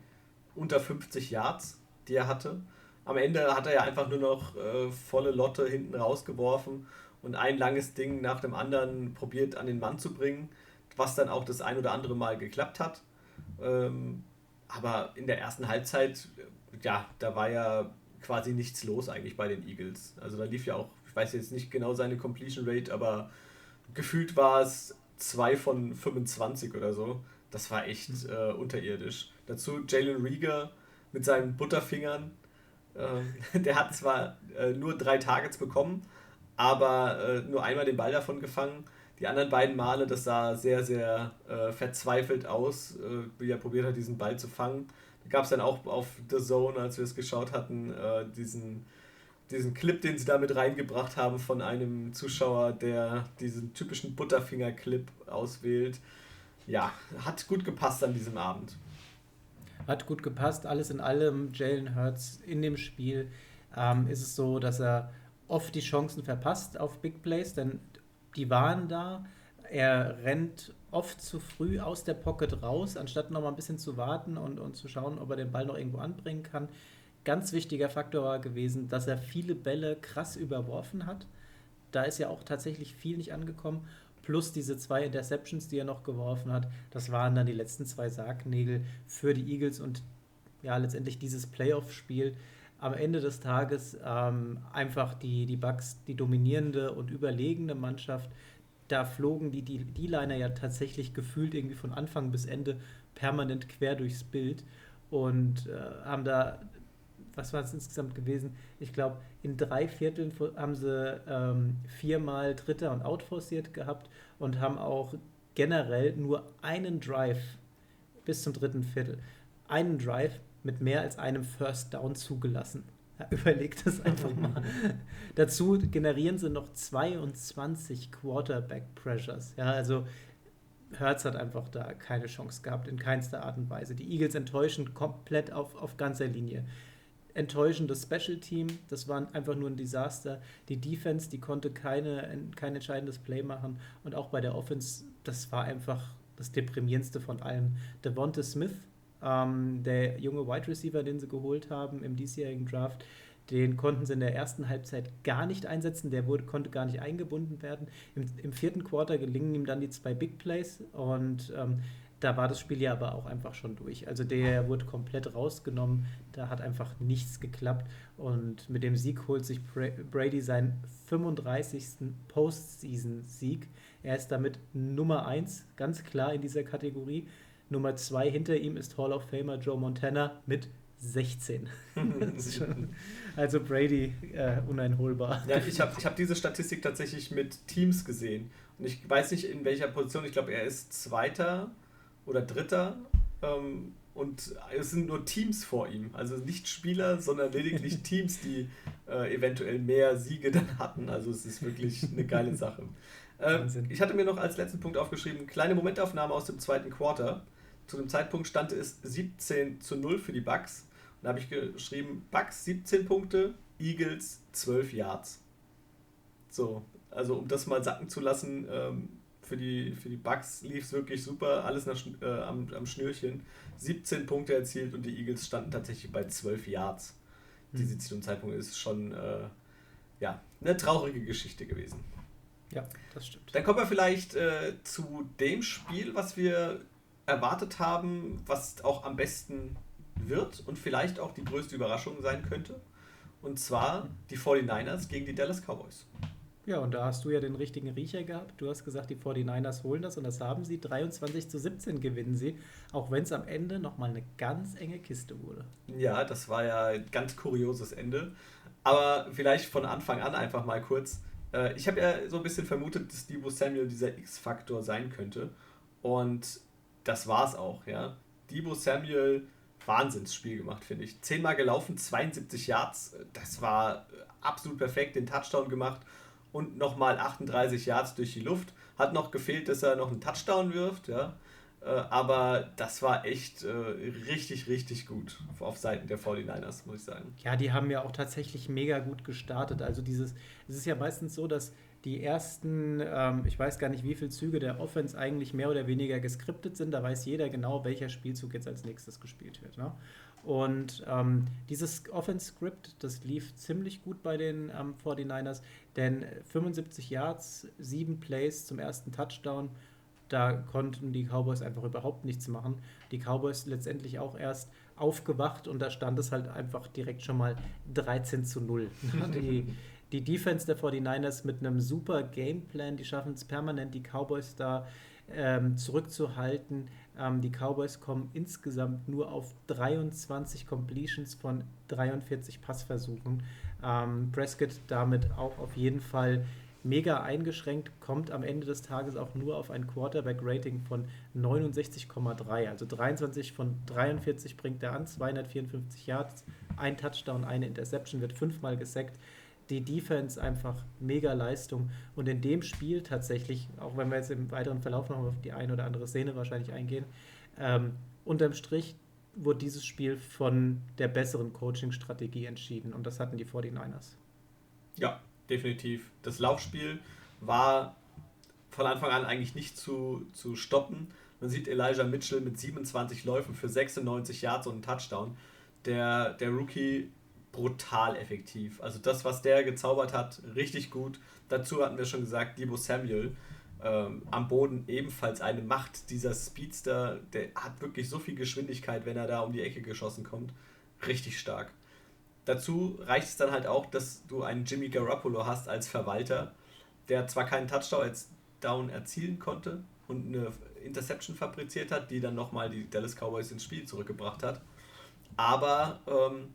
unter 50 Yards, die er hatte. Am Ende hat er ja einfach nur noch äh, volle Lotte hinten rausgeworfen und ein langes Ding nach dem anderen probiert an den Mann zu bringen, was dann auch das ein oder andere Mal geklappt hat. Ähm, aber in der ersten Halbzeit, ja, da war ja quasi nichts los eigentlich bei den Eagles. Also da lief ja auch ich weiß jetzt nicht genau seine Completion Rate, aber gefühlt war es 2 von 25 oder so. Das war echt hm. äh, unterirdisch. Dazu Jalen Rieger mit seinen Butterfingern. Äh, der hat zwar äh, nur drei Targets bekommen, aber äh, nur einmal den Ball davon gefangen. Die anderen beiden Male, das sah sehr, sehr äh, verzweifelt aus, äh, wie er probiert hat, diesen Ball zu fangen. Da gab es dann auch auf The Zone, als wir es geschaut hatten, diesen diesen Clip, den sie da mit reingebracht haben von einem Zuschauer, der diesen typischen Butterfinger-Clip auswählt. Ja, hat gut gepasst an diesem Abend. Hat gut gepasst, alles in allem. Jalen Hurts in dem Spiel ähm, ist es so, dass er oft die Chancen verpasst auf Big Plays, denn die waren da. Er rennt oft zu früh aus der Pocket raus, anstatt noch mal ein bisschen zu warten und, und zu schauen, ob er den Ball noch irgendwo anbringen kann ganz wichtiger Faktor war gewesen, dass er viele Bälle krass überworfen hat. Da ist ja auch tatsächlich viel nicht angekommen. Plus diese zwei Interceptions, die er noch geworfen hat. Das waren dann die letzten zwei Sargnägel für die Eagles und ja, letztendlich dieses Playoff-Spiel. Am Ende des Tages ähm, einfach die, die Bucks, die dominierende und überlegene Mannschaft. Da flogen die, die, die Liner ja tatsächlich gefühlt irgendwie von Anfang bis Ende permanent quer durchs Bild und äh, haben da was war es insgesamt gewesen? Ich glaube, in drei Vierteln haben sie ähm, viermal Dritter und Out forciert gehabt und haben auch generell nur einen Drive bis zum dritten Viertel. Einen Drive mit mehr als einem First Down zugelassen. Ja, überlegt das einfach mal. Dazu generieren sie noch 22 Quarterback Pressures. Ja, also Hertz hat einfach da keine Chance gehabt, in keinster Art und Weise. Die Eagles enttäuschen komplett auf, auf ganzer Linie enttäuschendes Special Team. Das war einfach nur ein Desaster. Die Defense, die konnte keine, kein entscheidendes Play machen. Und auch bei der Offense, das war einfach das deprimierendste von allem. Devonta Smith, ähm, der junge Wide Receiver, den sie geholt haben im diesjährigen Draft, den konnten sie in der ersten Halbzeit gar nicht einsetzen. Der wurde, konnte gar nicht eingebunden werden. Im, im vierten Quarter gelingen ihm dann die zwei Big Plays und ähm, da war das Spiel ja aber auch einfach schon durch. Also der wurde komplett rausgenommen, da hat einfach nichts geklappt und mit dem Sieg holt sich Brady seinen 35. Postseason-Sieg. Er ist damit Nummer 1, ganz klar in dieser Kategorie. Nummer 2 hinter ihm ist Hall of Famer Joe Montana mit 16. also Brady äh, uneinholbar. Ja, ich habe ich hab diese Statistik tatsächlich mit Teams gesehen. Und ich weiß nicht in welcher Position, ich glaube, er ist Zweiter oder Dritter. Ähm, und es sind nur Teams vor ihm. Also nicht Spieler, sondern lediglich Teams, die äh, eventuell mehr Siege dann hatten. Also es ist wirklich eine geile Sache. Ähm, ich hatte mir noch als letzten Punkt aufgeschrieben, kleine Momentaufnahme aus dem zweiten Quarter. Zu dem Zeitpunkt stand es 17 zu 0 für die Bucks. Da habe ich geschrieben, Bucks 17 Punkte, Eagles 12 Yards. So, also um das mal sacken zu lassen, ähm, für die, für die Bucks lief es wirklich super, alles nach, äh, am, am Schnürchen. 17 Punkte erzielt und die Eagles standen tatsächlich bei 12 Yards. Mhm. Diese zu dem Zeitpunkt ist schon äh, ja, eine traurige Geschichte gewesen. Ja, das stimmt. Dann kommen wir vielleicht äh, zu dem Spiel, was wir erwartet haben, was auch am besten wird und vielleicht auch die größte Überraschung sein könnte. Und zwar die 49ers gegen die Dallas Cowboys. Ja, und da hast du ja den richtigen Riecher gehabt. Du hast gesagt, die 49ers holen das und das haben sie. 23 zu 17 gewinnen sie, auch wenn es am Ende nochmal eine ganz enge Kiste wurde. Ja, das war ja ein ganz kurioses Ende. Aber vielleicht von Anfang an einfach mal kurz. Äh, ich habe ja so ein bisschen vermutet, dass Debo Samuel dieser X-Faktor sein könnte. Und das war es auch, ja. Debo Samuel, Wahnsinnsspiel gemacht, finde ich. Zehnmal gelaufen, 72 Yards. Das war absolut perfekt, den Touchdown gemacht und nochmal 38 Yards durch die Luft. Hat noch gefehlt, dass er noch einen Touchdown wirft, ja. Äh, aber das war echt äh, richtig, richtig gut auf Seiten der 49ers, muss ich sagen. Ja, die haben ja auch tatsächlich mega gut gestartet. Also dieses, es ist ja meistens so, dass die ersten, ähm, ich weiß gar nicht, wie viele Züge der Offense eigentlich mehr oder weniger geskriptet sind. Da weiß jeder genau, welcher Spielzug jetzt als nächstes gespielt wird. Ne? Und ähm, dieses Offense-Script, das lief ziemlich gut bei den ähm, 49ers, denn 75 Yards, 7 Plays zum ersten Touchdown, da konnten die Cowboys einfach überhaupt nichts machen. Die Cowboys letztendlich auch erst aufgewacht und da stand es halt einfach direkt schon mal 13 zu 0. die, die Defense der 49ers mit einem super Gameplan, die schaffen es permanent, die Cowboys da ähm, zurückzuhalten. Ähm, die Cowboys kommen insgesamt nur auf 23 Completions von 43 Passversuchen. Ähm, Prescott damit auch auf jeden Fall mega eingeschränkt, kommt am Ende des Tages auch nur auf ein Quarterback-Rating von 69,3. Also 23 von 43 bringt er an, 254 Yards, ein Touchdown, eine Interception, wird fünfmal gesackt die Defense einfach mega Leistung. Und in dem Spiel tatsächlich, auch wenn wir jetzt im weiteren Verlauf noch auf die eine oder andere Szene wahrscheinlich eingehen, ähm, unterm Strich wurde dieses Spiel von der besseren Coaching-Strategie entschieden. Und das hatten die 49ers. Ja, definitiv. Das Laufspiel war von Anfang an eigentlich nicht zu, zu stoppen. Man sieht Elijah Mitchell mit 27 Läufen für 96 Yards und einen Touchdown. Der, der Rookie brutal effektiv. Also das, was der gezaubert hat, richtig gut. Dazu hatten wir schon gesagt, Debo Samuel ähm, am Boden ebenfalls eine Macht. Dieser Speedster, der hat wirklich so viel Geschwindigkeit, wenn er da um die Ecke geschossen kommt. Richtig stark. Dazu reicht es dann halt auch, dass du einen Jimmy Garoppolo hast als Verwalter, der zwar keinen Touchdown erzielen konnte und eine Interception fabriziert hat, die dann nochmal die Dallas Cowboys ins Spiel zurückgebracht hat, aber ähm,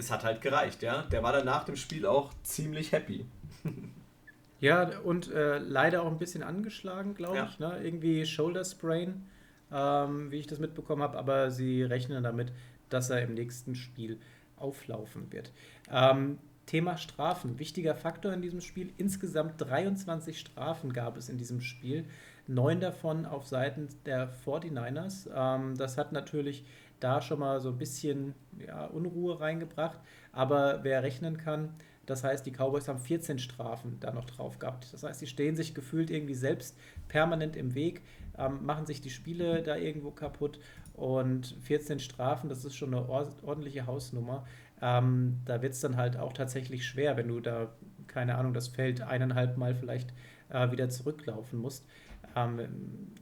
es hat halt gereicht, ja. Der war dann nach dem Spiel auch ziemlich happy. ja, und äh, leider auch ein bisschen angeschlagen, glaube ja. ich. Ne? Irgendwie Shoulder Sprain, ähm, wie ich das mitbekommen habe, aber sie rechnen damit, dass er im nächsten Spiel auflaufen wird. Ähm, Thema Strafen, wichtiger Faktor in diesem Spiel. Insgesamt 23 Strafen gab es in diesem Spiel, neun davon auf Seiten der 49ers. Ähm, das hat natürlich da schon mal so ein bisschen ja, Unruhe reingebracht. Aber wer rechnen kann, das heißt, die Cowboys haben 14 Strafen da noch drauf gehabt. Das heißt, sie stehen sich gefühlt irgendwie selbst permanent im Weg, ähm, machen sich die Spiele da irgendwo kaputt. Und 14 Strafen, das ist schon eine ordentliche Hausnummer. Ähm, da wird es dann halt auch tatsächlich schwer, wenn du da, keine Ahnung, das Feld eineinhalb Mal vielleicht äh, wieder zurücklaufen musst. Ähm,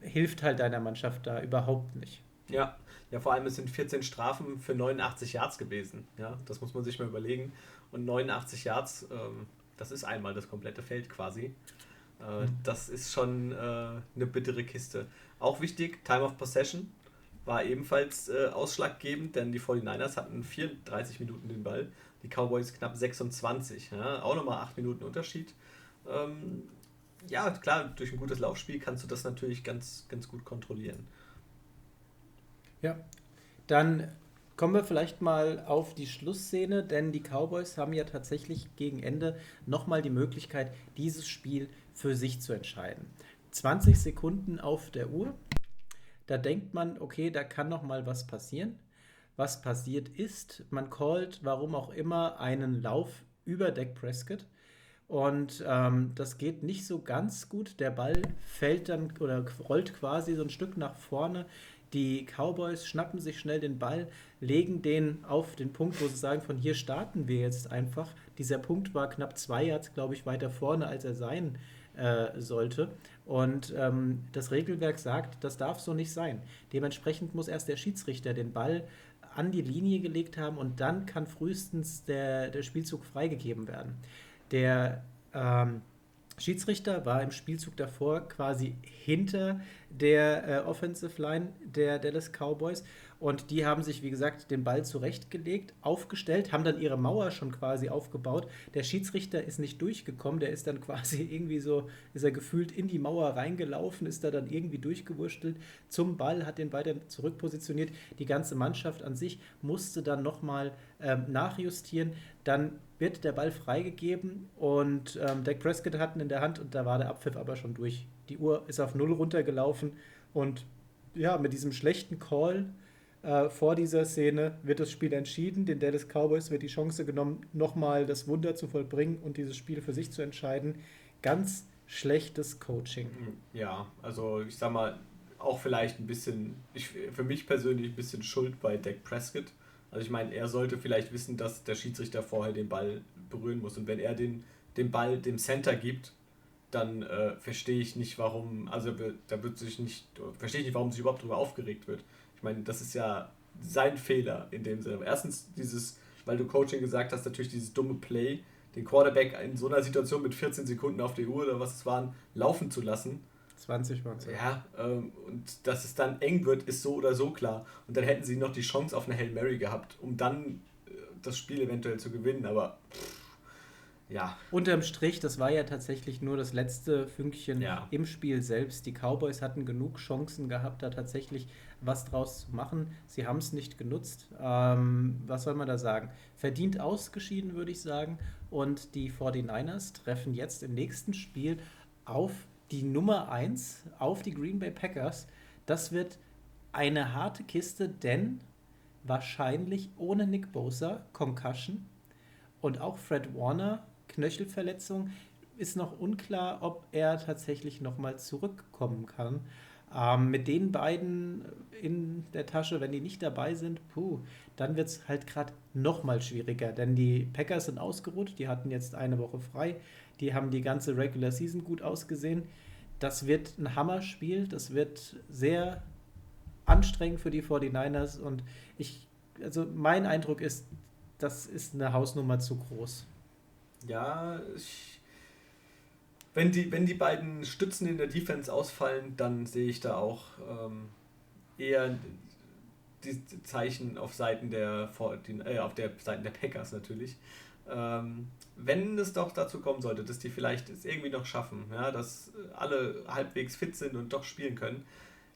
hilft halt deiner Mannschaft da überhaupt nicht. Ja, ja, vor allem es sind 14 Strafen für 89 Yards gewesen. Ja, das muss man sich mal überlegen. Und 89 Yards, ähm, das ist einmal das komplette Feld quasi. Äh, mhm. Das ist schon äh, eine bittere Kiste. Auch wichtig, Time of Possession war ebenfalls äh, ausschlaggebend, denn die 49ers hatten 34 Minuten den Ball, die Cowboys knapp 26. Ja? Auch nochmal 8 Minuten Unterschied. Ähm, ja, klar, durch ein gutes Laufspiel kannst du das natürlich ganz, ganz gut kontrollieren. Ja, dann kommen wir vielleicht mal auf die Schlussszene, denn die Cowboys haben ja tatsächlich gegen Ende nochmal die Möglichkeit, dieses Spiel für sich zu entscheiden. 20 Sekunden auf der Uhr. Da denkt man, okay, da kann noch mal was passieren. was passiert ist. Man callt, warum auch immer, einen Lauf über Dak Prescott. Und ähm, das geht nicht so ganz gut. Der Ball fällt dann oder rollt quasi so ein Stück nach vorne. Die Cowboys schnappen sich schnell den Ball, legen den auf den Punkt, wo sie sagen, von hier starten wir jetzt einfach. Dieser Punkt war knapp zwei Yards, glaube ich, weiter vorne, als er sein äh, sollte. Und ähm, das Regelwerk sagt, das darf so nicht sein. Dementsprechend muss erst der Schiedsrichter den Ball an die Linie gelegt haben und dann kann frühestens der, der Spielzug freigegeben werden. Der ähm, Schiedsrichter war im Spielzug davor quasi hinter der äh, Offensive Line der Dallas Cowboys und die haben sich, wie gesagt, den Ball zurechtgelegt, aufgestellt, haben dann ihre Mauer schon quasi aufgebaut. Der Schiedsrichter ist nicht durchgekommen, der ist dann quasi irgendwie so, ist er gefühlt in die Mauer reingelaufen, ist da dann irgendwie durchgewurschtelt zum Ball, hat den weiter zurückpositioniert. Die ganze Mannschaft an sich musste dann nochmal ähm, nachjustieren. Dann wird der Ball freigegeben und ähm, Dak Prescott hatten in der Hand und da war der Abpfiff aber schon durch. Die Uhr ist auf Null runtergelaufen und ja, mit diesem schlechten Call äh, vor dieser Szene wird das Spiel entschieden. Den Dallas Cowboys wird die Chance genommen, nochmal das Wunder zu vollbringen und dieses Spiel für sich zu entscheiden. Ganz schlechtes Coaching. Ja, also ich sag mal, auch vielleicht ein bisschen, ich, für mich persönlich ein bisschen Schuld bei Dak Prescott. Also ich meine, er sollte vielleicht wissen, dass der Schiedsrichter vorher den Ball berühren muss. Und wenn er den, den Ball dem Center gibt, dann äh, verstehe ich nicht, warum, also da wird sich nicht, verstehe ich nicht, warum sich überhaupt darüber aufgeregt wird. Ich meine, das ist ja sein Fehler in dem Sinne. Erstens dieses, weil du Coaching gesagt hast, natürlich dieses dumme Play, den Quarterback in so einer Situation mit 14 Sekunden auf der Uhr oder was es waren, laufen zu lassen. 20 waren es. Ja, ähm, und dass es dann eng wird, ist so oder so klar. Und dann hätten sie noch die Chance auf eine Hail Mary gehabt, um dann äh, das Spiel eventuell zu gewinnen. Aber pff, ja. Unterm Strich, das war ja tatsächlich nur das letzte Fünkchen ja. im Spiel selbst. Die Cowboys hatten genug Chancen gehabt, da tatsächlich was draus zu machen. Sie haben es nicht genutzt. Ähm, was soll man da sagen? Verdient ausgeschieden, würde ich sagen. Und die 49ers treffen jetzt im nächsten Spiel auf die Nummer 1, auf die Green Bay Packers. Das wird eine harte Kiste, denn wahrscheinlich ohne Nick Bosa, Concussion. Und auch Fred Warner Knöchelverletzung. Ist noch unklar, ob er tatsächlich nochmal zurückkommen kann. Ähm, mit den beiden in der Tasche, wenn die nicht dabei sind, puh, dann wird es halt gerade nochmal schwieriger. Denn die Packers sind ausgeruht, die hatten jetzt eine Woche frei, die haben die ganze Regular Season gut ausgesehen. Das wird ein Hammerspiel, das wird sehr anstrengend für die 49ers und ich, also mein Eindruck ist, das ist eine Hausnummer zu groß ja, ich, wenn, die, wenn die beiden Stützen in der Defense ausfallen, dann sehe ich da auch ähm, eher die Zeichen auf Seiten der, äh, auf der Seiten der Packers natürlich. Ähm, wenn es doch dazu kommen sollte, dass die vielleicht es irgendwie noch schaffen, ja, dass alle halbwegs fit sind und doch spielen können,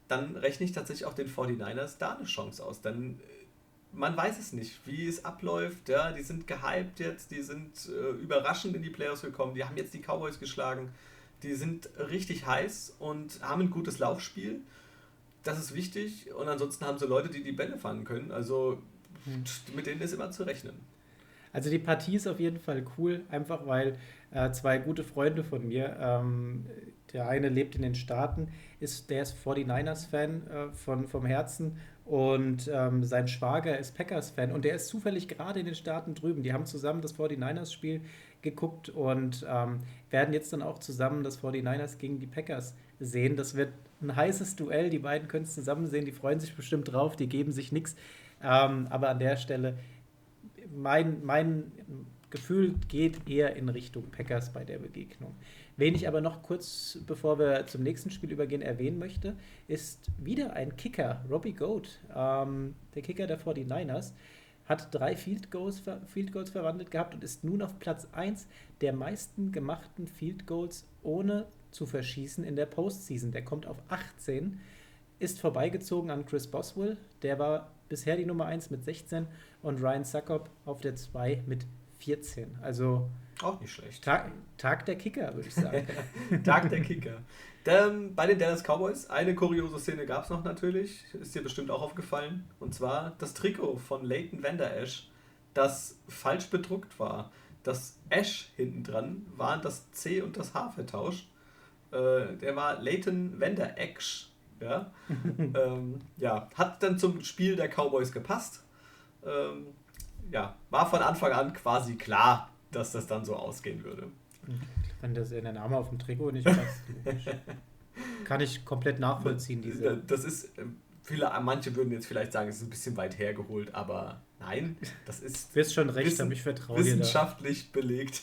dann rechne ich tatsächlich auch den 49ers da eine Chance aus. Dann man weiß es nicht, wie es abläuft. Ja, die sind gehypt jetzt, die sind äh, überraschend in die Playoffs gekommen, die haben jetzt die Cowboys geschlagen, die sind richtig heiß und haben ein gutes Laufspiel. Das ist wichtig und ansonsten haben sie Leute, die die Bälle fangen können. Also hm. mit denen ist immer zu rechnen. Also die Partie ist auf jeden Fall cool, einfach weil äh, zwei gute Freunde von mir, ähm, der eine lebt in den Staaten, ist, der ist 49ers-Fan äh, von, vom Herzen und ähm, sein Schwager ist Packers-Fan und der ist zufällig gerade in den Staaten drüben. Die haben zusammen das 49ers-Spiel geguckt und ähm, werden jetzt dann auch zusammen das 49ers gegen die Packers sehen. Das wird ein heißes Duell. Die beiden können es zusammen sehen. Die freuen sich bestimmt drauf. Die geben sich nichts. Ähm, aber an der Stelle, mein, mein Gefühl geht eher in Richtung Packers bei der Begegnung. Wen ich aber noch kurz, bevor wir zum nächsten Spiel übergehen, erwähnen möchte, ist wieder ein Kicker, Robbie Goat, ähm, der Kicker der 49ers, hat drei Field Goals, Field Goals verwandelt gehabt und ist nun auf Platz 1 der meisten gemachten Field Goals ohne zu verschießen in der Postseason. Der kommt auf 18, ist vorbeigezogen an Chris Boswell, der war bisher die Nummer 1 mit 16 und Ryan Suckup auf der 2 mit 14. Also Auch nicht schlecht. Tag, Tag der Kicker, würde ich sagen. Tag der Kicker. Ähm, bei den Dallas Cowboys, eine kuriose Szene gab es noch natürlich, ist dir bestimmt auch aufgefallen. Und zwar das Trikot von Leighton Vander Esch, das falsch bedruckt war. Das Ash hinten dran waren das C und das H vertauscht. Äh, der war Leighton Vander Esch. Ja? ähm, ja, hat dann zum Spiel der Cowboys gepasst. Ähm, ja, war von Anfang an quasi klar, dass das dann so ausgehen würde. Wenn das in der Name auf dem Trikot nicht passt, kann ich komplett nachvollziehen. Diese das ist, äh, viele, manche würden jetzt vielleicht sagen, es ist ein bisschen weit hergeholt, aber nein, das ist. Du wirst schon recht, wissen, ich vertraue Wissenschaftlich belegt.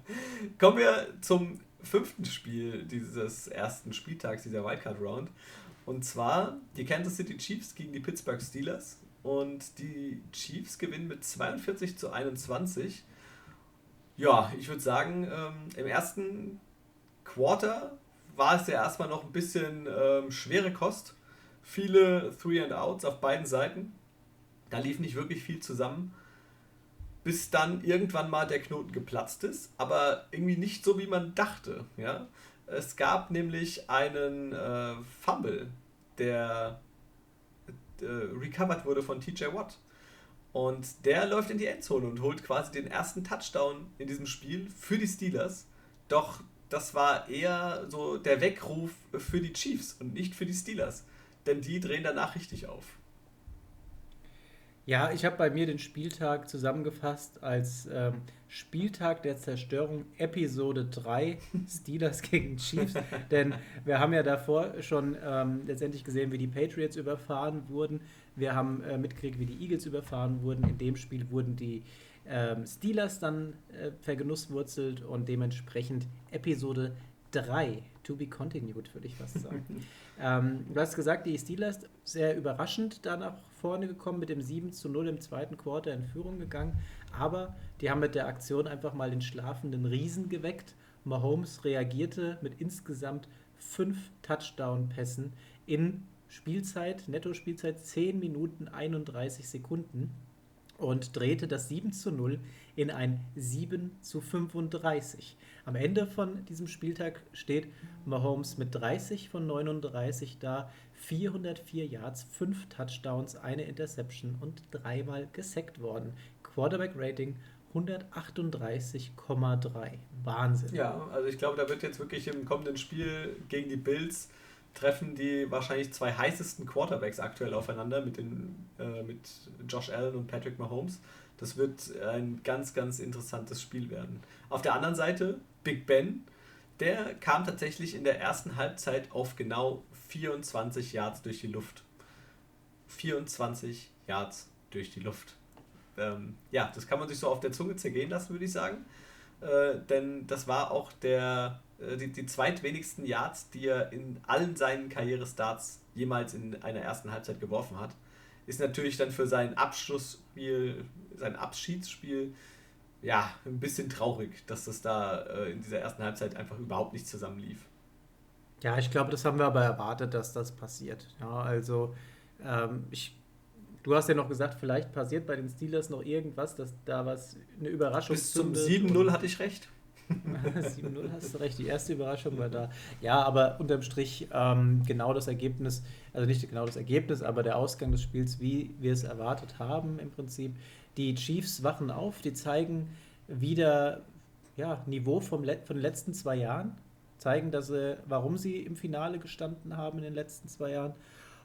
Kommen wir zum fünften Spiel dieses ersten Spieltags, dieser Wildcard Round. Und zwar die Kansas City Chiefs gegen die Pittsburgh Steelers. Und die Chiefs gewinnen mit 42 zu 21. Ja, ich würde sagen, ähm, im ersten Quarter war es ja erstmal noch ein bisschen ähm, schwere Kost. Viele Three and Outs auf beiden Seiten. Da lief nicht wirklich viel zusammen. Bis dann irgendwann mal der Knoten geplatzt ist, aber irgendwie nicht so, wie man dachte. Ja? Es gab nämlich einen äh, Fumble, der äh, recovered wurde von TJ Watt. Und der läuft in die Endzone und holt quasi den ersten Touchdown in diesem Spiel für die Steelers. Doch das war eher so der Weckruf für die Chiefs und nicht für die Steelers. Denn die drehen danach richtig auf. Ja, ich habe bei mir den Spieltag zusammengefasst als ähm, Spieltag der Zerstörung Episode 3 Steelers gegen Chiefs. Denn wir haben ja davor schon ähm, letztendlich gesehen, wie die Patriots überfahren wurden. Wir haben äh, mitgekriegt, wie die Eagles überfahren wurden. In dem Spiel wurden die ähm, Steelers dann äh, vergenusswurzelt und dementsprechend Episode 3, to be continued, würde ich fast sagen. ähm, du hast gesagt, die Steelers sehr überraschend da nach vorne gekommen, mit dem 7 zu 0 im zweiten Quarter in Führung gegangen, aber die haben mit der Aktion einfach mal den schlafenden Riesen geweckt. Mahomes reagierte mit insgesamt fünf Touchdown-Pässen in Spielzeit, Netto-Spielzeit 10 Minuten 31 Sekunden und drehte das 7 zu 0 in ein 7 zu 35. Am Ende von diesem Spieltag steht Mahomes mit 30 von 39 da, 404 Yards, 5 Touchdowns, eine Interception und dreimal gesackt worden. Quarterback Rating 138,3. Wahnsinn. Ja, also ich glaube, da wird jetzt wirklich im kommenden Spiel gegen die Bills treffen die wahrscheinlich zwei heißesten Quarterbacks aktuell aufeinander mit, den, äh, mit Josh Allen und Patrick Mahomes. Das wird ein ganz, ganz interessantes Spiel werden. Auf der anderen Seite, Big Ben, der kam tatsächlich in der ersten Halbzeit auf genau 24 Yards durch die Luft. 24 Yards durch die Luft. Ähm, ja, das kann man sich so auf der Zunge zergehen lassen, würde ich sagen. Äh, denn das war auch der äh, die, die zweitwenigsten Yards, die er in allen seinen Karrierestarts jemals in einer ersten Halbzeit geworfen hat. Ist natürlich dann für sein Abschlussspiel, sein Abschiedsspiel, ja, ein bisschen traurig, dass das da äh, in dieser ersten Halbzeit einfach überhaupt nicht zusammenlief. Ja, ich glaube, das haben wir aber erwartet, dass das passiert. Ja, also ähm, ich Du hast ja noch gesagt, vielleicht passiert bei den Steelers noch irgendwas, dass da was, eine Überraschung Bis zum 7-0 hatte ich recht. 7-0 hast du recht, die erste Überraschung war da. Ja, aber unterm Strich ähm, genau das Ergebnis, also nicht genau das Ergebnis, aber der Ausgang des Spiels, wie wir es erwartet haben im Prinzip. Die Chiefs wachen auf, die zeigen wieder ja, Niveau vom Let von den letzten zwei Jahren, zeigen, dass sie, warum sie im Finale gestanden haben in den letzten zwei Jahren.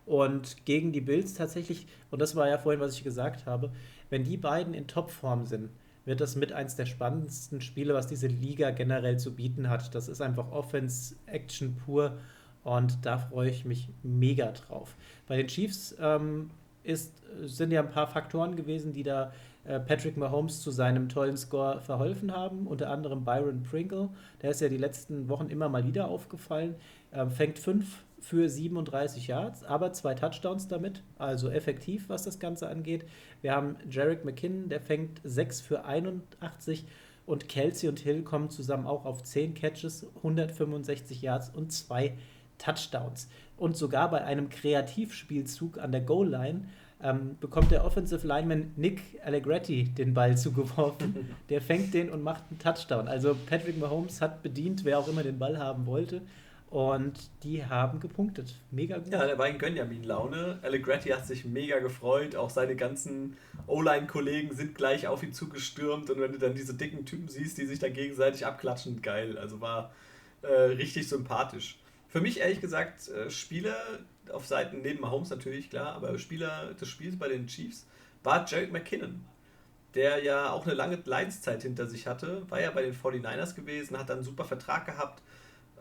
Und gegen die Bills tatsächlich, und das war ja vorhin, was ich gesagt habe, wenn die beiden in Topform sind, wird das mit eins der spannendsten Spiele, was diese Liga generell zu bieten hat. Das ist einfach Offense-Action pur und da freue ich mich mega drauf. Bei den Chiefs ähm, ist, sind ja ein paar Faktoren gewesen, die da äh, Patrick Mahomes zu seinem tollen Score verholfen haben. Unter anderem Byron Pringle, der ist ja die letzten Wochen immer mal wieder aufgefallen, ähm, fängt fünf für 37 Yards, aber zwei Touchdowns damit, also effektiv, was das Ganze angeht. Wir haben Jarek McKinnon, der fängt 6 für 81 und Kelsey und Hill kommen zusammen auch auf 10 Catches, 165 Yards und zwei Touchdowns. Und sogar bei einem Kreativspielzug an der Goal-Line ähm, bekommt der Offensive Lineman Nick Allegretti den Ball zugeworfen. der fängt den und macht einen Touchdown. Also Patrick Mahomes hat bedient, wer auch immer den Ball haben wollte. Und die haben gepunktet. Mega gut. Ja, der war in Gönjamin-Laune. Allegretti hat sich mega gefreut. Auch seine ganzen O-Line-Kollegen sind gleich auf ihn zugestürmt. Und wenn du dann diese dicken Typen siehst, die sich da gegenseitig abklatschen, geil. Also war äh, richtig sympathisch. Für mich ehrlich gesagt, äh, Spieler auf Seiten neben Mahomes natürlich, klar, aber Spieler des Spiels bei den Chiefs war Jared McKinnon, der ja auch eine lange Leidenszeit hinter sich hatte, war ja bei den 49ers gewesen, hat dann einen super Vertrag gehabt,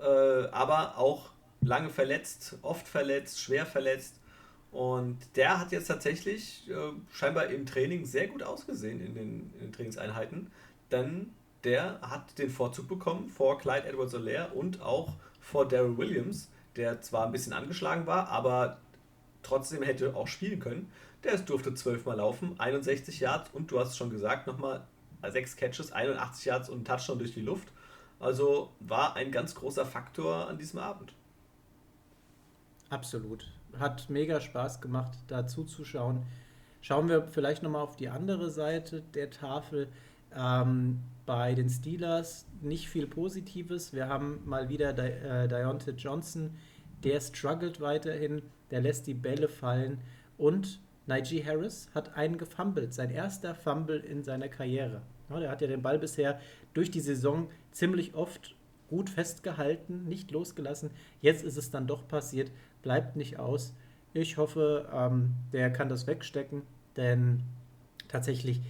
äh, aber auch lange verletzt, oft verletzt, schwer verletzt. Und der hat jetzt tatsächlich äh, scheinbar im Training sehr gut ausgesehen in den, in den Trainingseinheiten, denn der hat den Vorzug bekommen vor Clyde Edwards-Helaire und auch vor Daryl Williams, der zwar ein bisschen angeschlagen war, aber trotzdem hätte auch spielen können. Der durfte zwölfmal laufen, 61 Yards und du hast es schon gesagt, nochmal sechs Catches, 81 Yards und ein Touchdown durch die Luft. Also war ein ganz großer Faktor an diesem Abend. Absolut. Hat mega Spaß gemacht, da zuzuschauen. Schauen wir vielleicht nochmal auf die andere Seite der Tafel. Ähm, bei den Steelers nicht viel Positives. Wir haben mal wieder Di äh, Deontay Johnson, der struggelt weiterhin, der lässt die Bälle fallen und Najee Harris hat einen gefummelt, sein erster Fumble in seiner Karriere. Ja, der hat ja den Ball bisher durch die Saison ziemlich oft gut festgehalten, nicht losgelassen. Jetzt ist es dann doch passiert, bleibt nicht aus. Ich hoffe, ähm, der kann das wegstecken, denn tatsächlich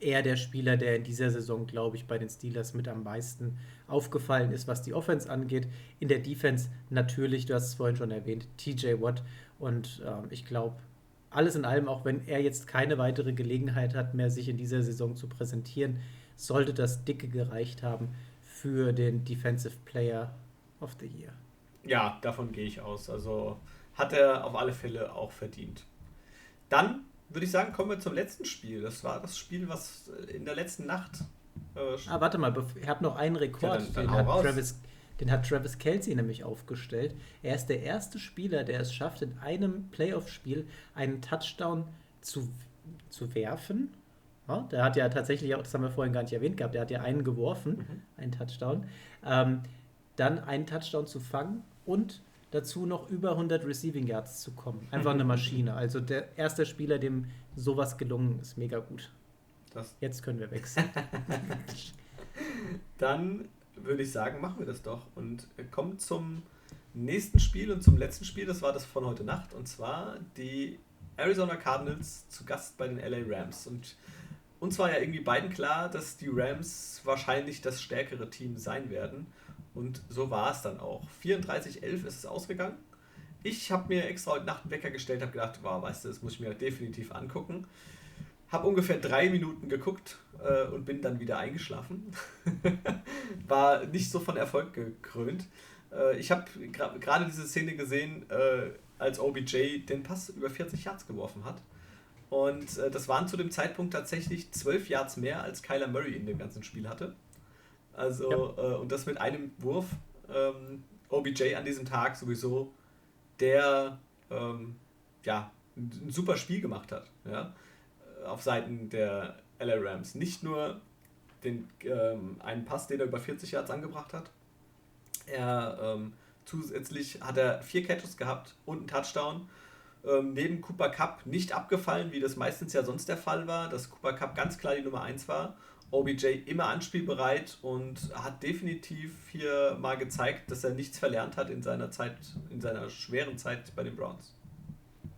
er der Spieler, der in dieser Saison, glaube ich, bei den Steelers mit am meisten aufgefallen ist, was die Offense angeht. In der Defense natürlich, du hast es vorhin schon erwähnt, TJ Watt. Und ähm, ich glaube, alles in allem, auch wenn er jetzt keine weitere Gelegenheit hat, mehr sich in dieser Saison zu präsentieren, sollte das dicke gereicht haben für den Defensive Player of the Year. Ja, davon gehe ich aus. Also hat er auf alle Fälle auch verdient. Dann würde ich sagen, kommen wir zum letzten Spiel. Das war das Spiel, was in der letzten Nacht. Äh, ah, warte mal, ich habe noch einen Rekord. Ja, dann, dann den, hat Travis, den hat Travis Kelsey nämlich aufgestellt. Er ist der erste Spieler, der es schafft, in einem Playoff-Spiel einen Touchdown zu, zu werfen. Ja, der hat ja tatsächlich auch, das haben wir vorhin gar nicht erwähnt gehabt, der hat ja einen geworfen, mhm. einen Touchdown. Ähm, dann einen Touchdown zu fangen und dazu noch über 100 Receiving Yards zu kommen. Einfach eine Maschine. Also der erste Spieler, dem sowas gelungen ist, mega gut. Das. Jetzt können wir wechseln. Dann würde ich sagen, machen wir das doch und kommen zum nächsten Spiel und zum letzten Spiel. Das war das von heute Nacht und zwar die Arizona Cardinals zu Gast bei den LA Rams. Und uns war ja irgendwie beiden klar, dass die Rams wahrscheinlich das stärkere Team sein werden. Und so war es dann auch. 34-11 ist es ausgegangen. Ich habe mir extra heute Nacht einen Wecker gestellt, habe gedacht, wow, weißt du, das muss ich mir definitiv angucken. Habe ungefähr drei Minuten geguckt äh, und bin dann wieder eingeschlafen. War nicht so von Erfolg gekrönt. Äh, ich habe gerade gra diese Szene gesehen, äh, als OBJ den Pass über 40 Yards geworfen hat. Und äh, das waren zu dem Zeitpunkt tatsächlich 12 Yards mehr, als Kyler Murray in dem ganzen Spiel hatte. Also, ja. äh, und das mit einem Wurf. Ähm, OBJ an diesem Tag sowieso, der ähm, ja, ein super Spiel gemacht hat. Ja? Auf Seiten der LA Rams. Nicht nur den, ähm, einen Pass, den er über 40 Yards angebracht hat. Er ähm, zusätzlich hat er vier Catches gehabt und einen Touchdown. Ähm, neben Cooper Cup nicht abgefallen, wie das meistens ja sonst der Fall war, dass Cooper Cup ganz klar die Nummer 1 war OBJ immer anspielbereit und hat definitiv hier mal gezeigt, dass er nichts verlernt hat in seiner Zeit, in seiner schweren Zeit bei den Browns.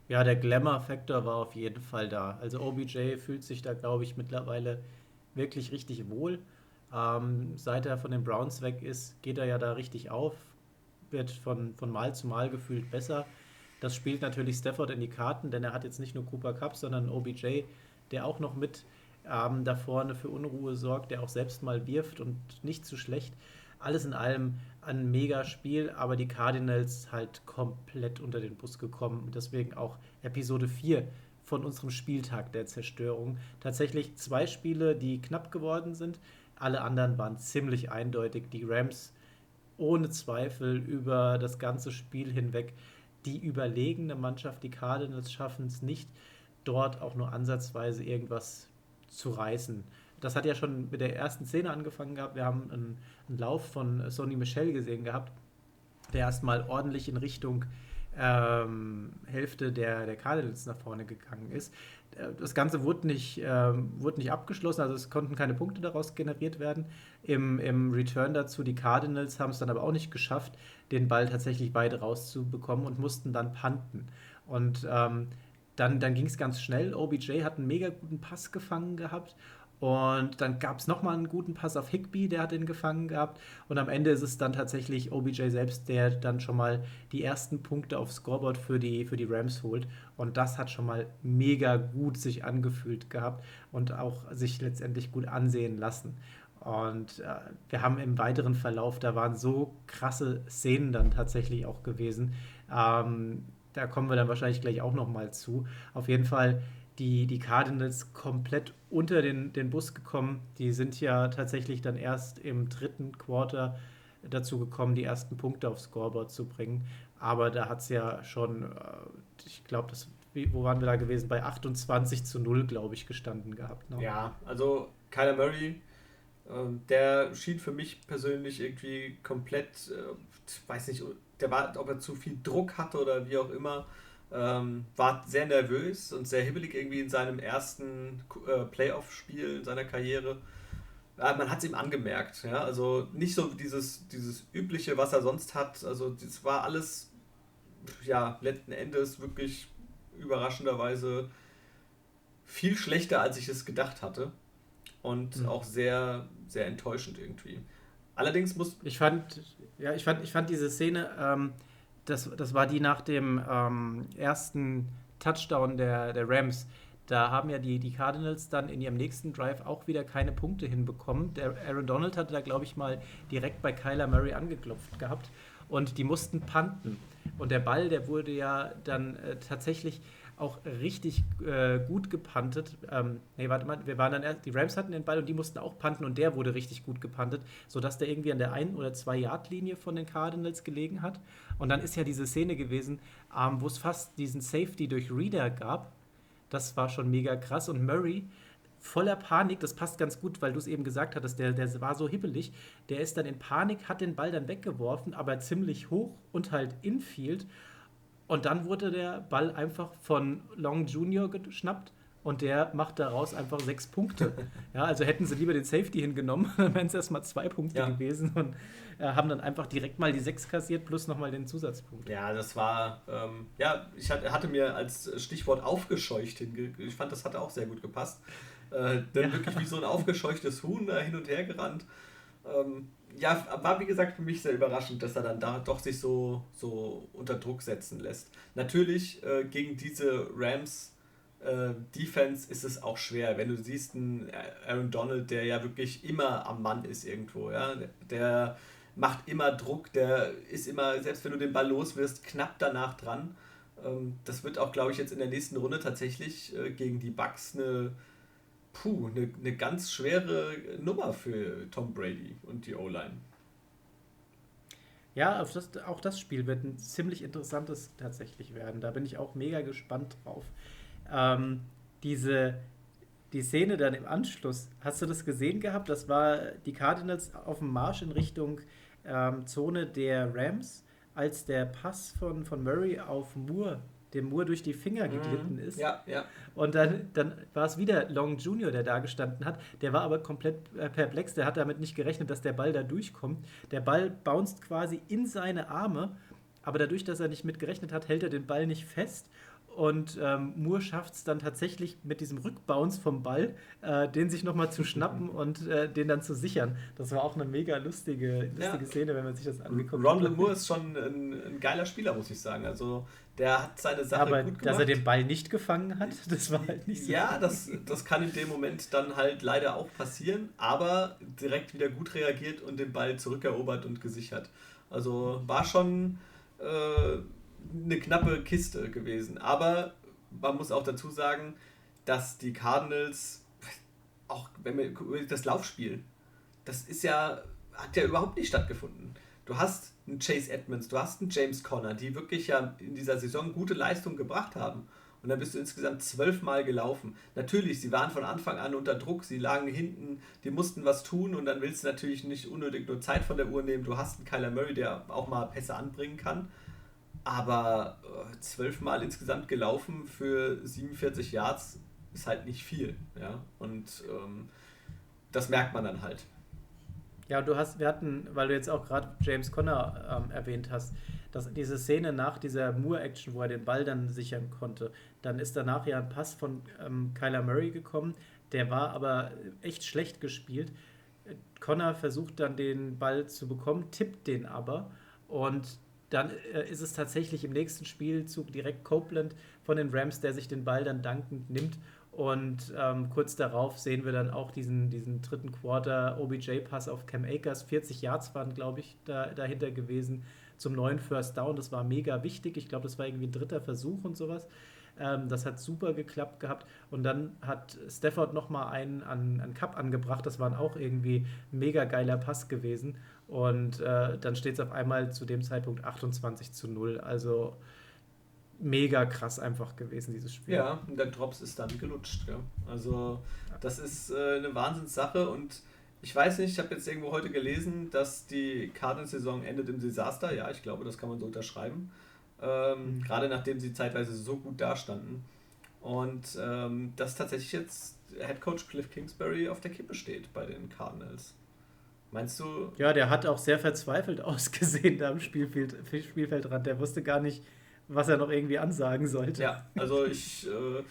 Ja, der Glamour-Faktor war auf jeden Fall da. Also OBJ fühlt sich da, glaube ich, mittlerweile wirklich richtig wohl. Ähm, seit er von den Browns weg ist, geht er ja da richtig auf, wird von, von Mal zu Mal gefühlt besser. Das spielt natürlich Stafford in die Karten, denn er hat jetzt nicht nur Cooper Cup, sondern OBJ, der auch noch mit ähm, da vorne für Unruhe sorgt, der auch selbst mal wirft und nicht zu schlecht. Alles in allem ein mega Spiel, aber die Cardinals halt komplett unter den Bus gekommen deswegen auch Episode 4 von unserem Spieltag der Zerstörung. Tatsächlich zwei Spiele, die knapp geworden sind. Alle anderen waren ziemlich eindeutig. Die Rams ohne Zweifel über das ganze Spiel hinweg die überlegene Mannschaft. Die Cardinals schaffen es nicht, dort auch nur ansatzweise irgendwas zu reißen. Das hat ja schon mit der ersten Szene angefangen gehabt. Wir haben einen, einen Lauf von Sonny Michel gesehen gehabt, der erstmal ordentlich in Richtung ähm, Hälfte der, der Cardinals nach vorne gegangen ist. Äh, das Ganze wurde nicht, ähm, wurde nicht abgeschlossen, also es konnten keine Punkte daraus generiert werden. Im, Im Return dazu, die Cardinals haben es dann aber auch nicht geschafft, den Ball tatsächlich weit rauszubekommen und mussten dann panten. Und ähm, dann, dann ging es ganz schnell. OBJ hat einen mega guten Pass gefangen gehabt und dann gab es nochmal einen guten Pass auf Higby, der hat ihn gefangen gehabt. Und am Ende ist es dann tatsächlich OBJ selbst, der dann schon mal die ersten Punkte aufs Scoreboard für die, für die Rams holt. Und das hat schon mal mega gut sich angefühlt gehabt und auch sich letztendlich gut ansehen lassen. Und äh, wir haben im weiteren Verlauf, da waren so krasse Szenen dann tatsächlich auch gewesen. Ähm, da kommen wir dann wahrscheinlich gleich auch nochmal zu. Auf jeden Fall die, die Cardinals komplett unter den, den Bus gekommen. Die sind ja tatsächlich dann erst im dritten Quarter dazu gekommen, die ersten Punkte aufs Scoreboard zu bringen. Aber da hat es ja schon, äh, ich glaube, wo waren wir da gewesen? Bei 28 zu 0, glaube ich, gestanden gehabt. Ne? Ja, also Kyler Murray, äh, der schien für mich persönlich irgendwie komplett, äh, weiß nicht, der war, ob er zu viel Druck hatte oder wie auch immer ähm, war sehr nervös und sehr hibbelig irgendwie in seinem ersten äh, Playoff-Spiel in seiner Karriere. Ja, man hat es ihm angemerkt. Ja? Also nicht so dieses, dieses übliche, was er sonst hat. Also das war alles, ja, letzten Endes wirklich überraschenderweise viel schlechter, als ich es gedacht hatte. Und mhm. auch sehr, sehr enttäuschend irgendwie. Allerdings muss. Ich fand, ja, ich fand, ich fand diese Szene, ähm, das, das war die nach dem ähm, ersten Touchdown der, der Rams. Da haben ja die, die Cardinals dann in ihrem nächsten Drive auch wieder keine Punkte hinbekommen. Der Aaron Donald hatte da, glaube ich, mal direkt bei Kyler Murray angeklopft gehabt. Und die mussten panten. Und der Ball, der wurde ja dann äh, tatsächlich auch richtig äh, gut gepantet. Ähm, nee, warte mal, wir waren dann erst, die Rams hatten den Ball und die mussten auch panten und der wurde richtig gut gepantet, sodass der irgendwie an der ein- oder zwei Yard-Linie von den Cardinals gelegen hat. Und dann ist ja diese Szene gewesen, ähm, wo es fast diesen Safety durch Reader gab. Das war schon mega krass. Und Murray, voller Panik, das passt ganz gut, weil du es eben gesagt hattest, der, der war so hibbelig, der ist dann in Panik, hat den Ball dann weggeworfen, aber ziemlich hoch und halt infield und dann wurde der Ball einfach von Long Junior geschnappt und der macht daraus einfach sechs Punkte. ja, also hätten sie lieber den Safety hingenommen, dann wären es erstmal zwei Punkte ja. gewesen und äh, haben dann einfach direkt mal die sechs kassiert plus nochmal den Zusatzpunkt. Ja, das war, ähm, ja, ich hatte mir als Stichwort aufgescheucht hinge ich fand, das hatte auch sehr gut gepasst. Äh, dann ja. wirklich wie so ein aufgescheuchtes Huhn da hin und her gerannt. Ähm, ja, war wie gesagt für mich sehr überraschend, dass er dann da doch sich so, so unter Druck setzen lässt. Natürlich äh, gegen diese Rams äh, Defense ist es auch schwer, wenn du siehst einen Aaron Donald, der ja wirklich immer am Mann ist irgendwo, ja, der macht immer Druck, der ist immer, selbst wenn du den Ball los wirst, knapp danach dran. Ähm, das wird auch, glaube ich, jetzt in der nächsten Runde tatsächlich äh, gegen die Bucks eine puh, eine, eine ganz schwere Nummer für Tom Brady und die O-Line. Ja, das, auch das Spiel wird ein ziemlich interessantes tatsächlich werden. Da bin ich auch mega gespannt drauf. Ähm, diese, die Szene dann im Anschluss, hast du das gesehen gehabt? Das war die Cardinals auf dem Marsch in Richtung ähm, Zone der Rams, als der Pass von, von Murray auf Moore dem Moore durch die Finger mhm. geglitten ist. Ja, ja. Und dann, dann war es wieder Long Junior, der da gestanden hat. Der war aber komplett perplex. Der hat damit nicht gerechnet, dass der Ball da durchkommt. Der Ball bounced quasi in seine Arme. Aber dadurch, dass er nicht mit gerechnet hat, hält er den Ball nicht fest und ähm, Moore schafft es dann tatsächlich mit diesem Rückbounce vom Ball, äh, den sich nochmal zu schnappen und äh, den dann zu sichern. Das war auch eine mega lustige, lustige ja. Szene, wenn man sich das angeguckt hat. Ronald Moore ist schon ein, ein, geiler Spieler, muss ich sagen. Also der hat seine Sache Aber gut gemacht. dass er den Ball nicht gefangen hat, das war halt nicht so. Ja, das, das kann in dem Moment dann halt leider auch passieren, aber direkt wieder gut reagiert und den Ball zurückerobert und gesichert. Also war schon... Äh, eine knappe Kiste gewesen. Aber man muss auch dazu sagen, dass die Cardinals, auch wenn wir das Laufspiel, das ist ja, hat ja überhaupt nicht stattgefunden. Du hast einen Chase Edmonds, du hast einen James Conner, die wirklich ja in dieser Saison gute Leistung gebracht haben. und dann bist du insgesamt zwölfmal gelaufen. Natürlich, sie waren von Anfang an unter Druck, sie lagen hinten, die mussten was tun und dann willst du natürlich nicht unnötig nur Zeit von der Uhr nehmen. Du hast einen Kyler Murray, der auch mal Pässe anbringen kann. Aber äh, zwölfmal insgesamt gelaufen für 47 Yards ist halt nicht viel. Ja? Und ähm, das merkt man dann halt. Ja, du hast, wir hatten, weil du jetzt auch gerade James Conner ähm, erwähnt hast, dass diese Szene nach dieser Moore-Action, wo er den Ball dann sichern konnte, dann ist danach ja ein Pass von ähm, Kyler Murray gekommen, der war aber echt schlecht gespielt. Connor versucht dann den Ball zu bekommen, tippt den aber und dann äh, ist es tatsächlich im nächsten Spielzug direkt Copeland von den Rams, der sich den Ball dann dankend nimmt und ähm, kurz darauf sehen wir dann auch diesen, diesen dritten Quarter OBJ-Pass auf Cam Akers. 40 Yards waren, glaube ich, da, dahinter gewesen zum neuen First Down. Das war mega wichtig. Ich glaube, das war irgendwie ein dritter Versuch und sowas. Ähm, das hat super geklappt gehabt. Und dann hat Stafford nochmal einen an, an Cup angebracht. Das war auch irgendwie ein mega geiler Pass gewesen. Und äh, dann steht es auf einmal zu dem Zeitpunkt 28 zu 0. Also mega krass einfach gewesen, dieses Spiel. Ja, und der Drops ist dann gelutscht. Ja. Also das ist äh, eine Wahnsinnssache und ich weiß nicht, ich habe jetzt irgendwo heute gelesen, dass die Cardinals-Saison endet im Desaster. Ja, ich glaube, das kann man so unterschreiben. Ähm, mhm. Gerade nachdem sie zeitweise so gut dastanden. Und ähm, dass tatsächlich jetzt Head Coach Cliff Kingsbury auf der Kippe steht bei den Cardinals. Meinst du? Ja, der hat auch sehr verzweifelt ausgesehen da am Spielfeld, Spielfeldrand. Der wusste gar nicht, was er noch irgendwie ansagen sollte. Ja, also ich äh,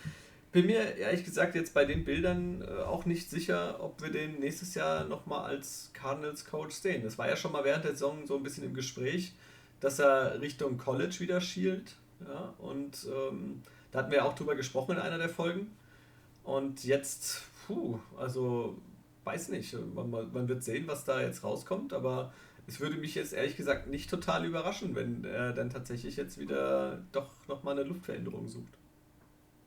bin mir ehrlich gesagt jetzt bei den Bildern äh, auch nicht sicher, ob wir den nächstes Jahr nochmal als Cardinals Coach sehen. Das war ja schon mal während der Saison so ein bisschen im Gespräch, dass er Richtung College wieder schielt. Ja, und ähm, da hatten wir auch drüber gesprochen in einer der Folgen. Und jetzt, puh, also weiß nicht, man, man wird sehen, was da jetzt rauskommt, aber es würde mich jetzt ehrlich gesagt nicht total überraschen, wenn er dann tatsächlich jetzt wieder doch nochmal eine Luftveränderung sucht.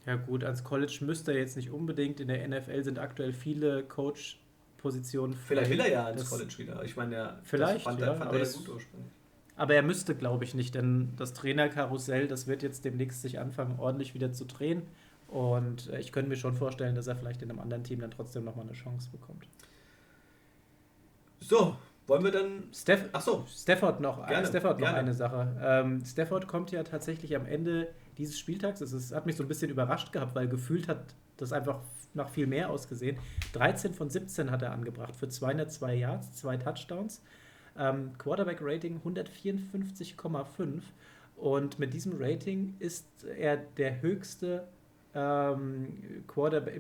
Ja gut, als College müsste er jetzt nicht unbedingt. In der NFL sind aktuell viele Coach-Positionen. Vielleicht will er ja ins College wieder. Ich meine, ja, vielleicht, fand, ja, fand er ja gut ursprünglich. Aber er müsste, glaube ich, nicht, denn das Trainerkarussell, das wird jetzt demnächst sich anfangen, ordentlich wieder zu drehen. Und äh, ich könnte mir schon vorstellen, dass er vielleicht in einem anderen Team dann trotzdem nochmal eine Chance bekommt. So, wollen wir dann. Steff Achso. Stafford noch, gerne, Stafford noch eine Sache. Ähm, Stafford kommt ja tatsächlich am Ende dieses Spieltags. Es hat mich so ein bisschen überrascht gehabt, weil gefühlt hat das einfach nach viel mehr ausgesehen. 13 von 17 hat er angebracht für 202 Yards, zwei Touchdowns. Ähm, Quarterback-Rating 154,5. Und mit diesem Rating ist er der höchste ähm,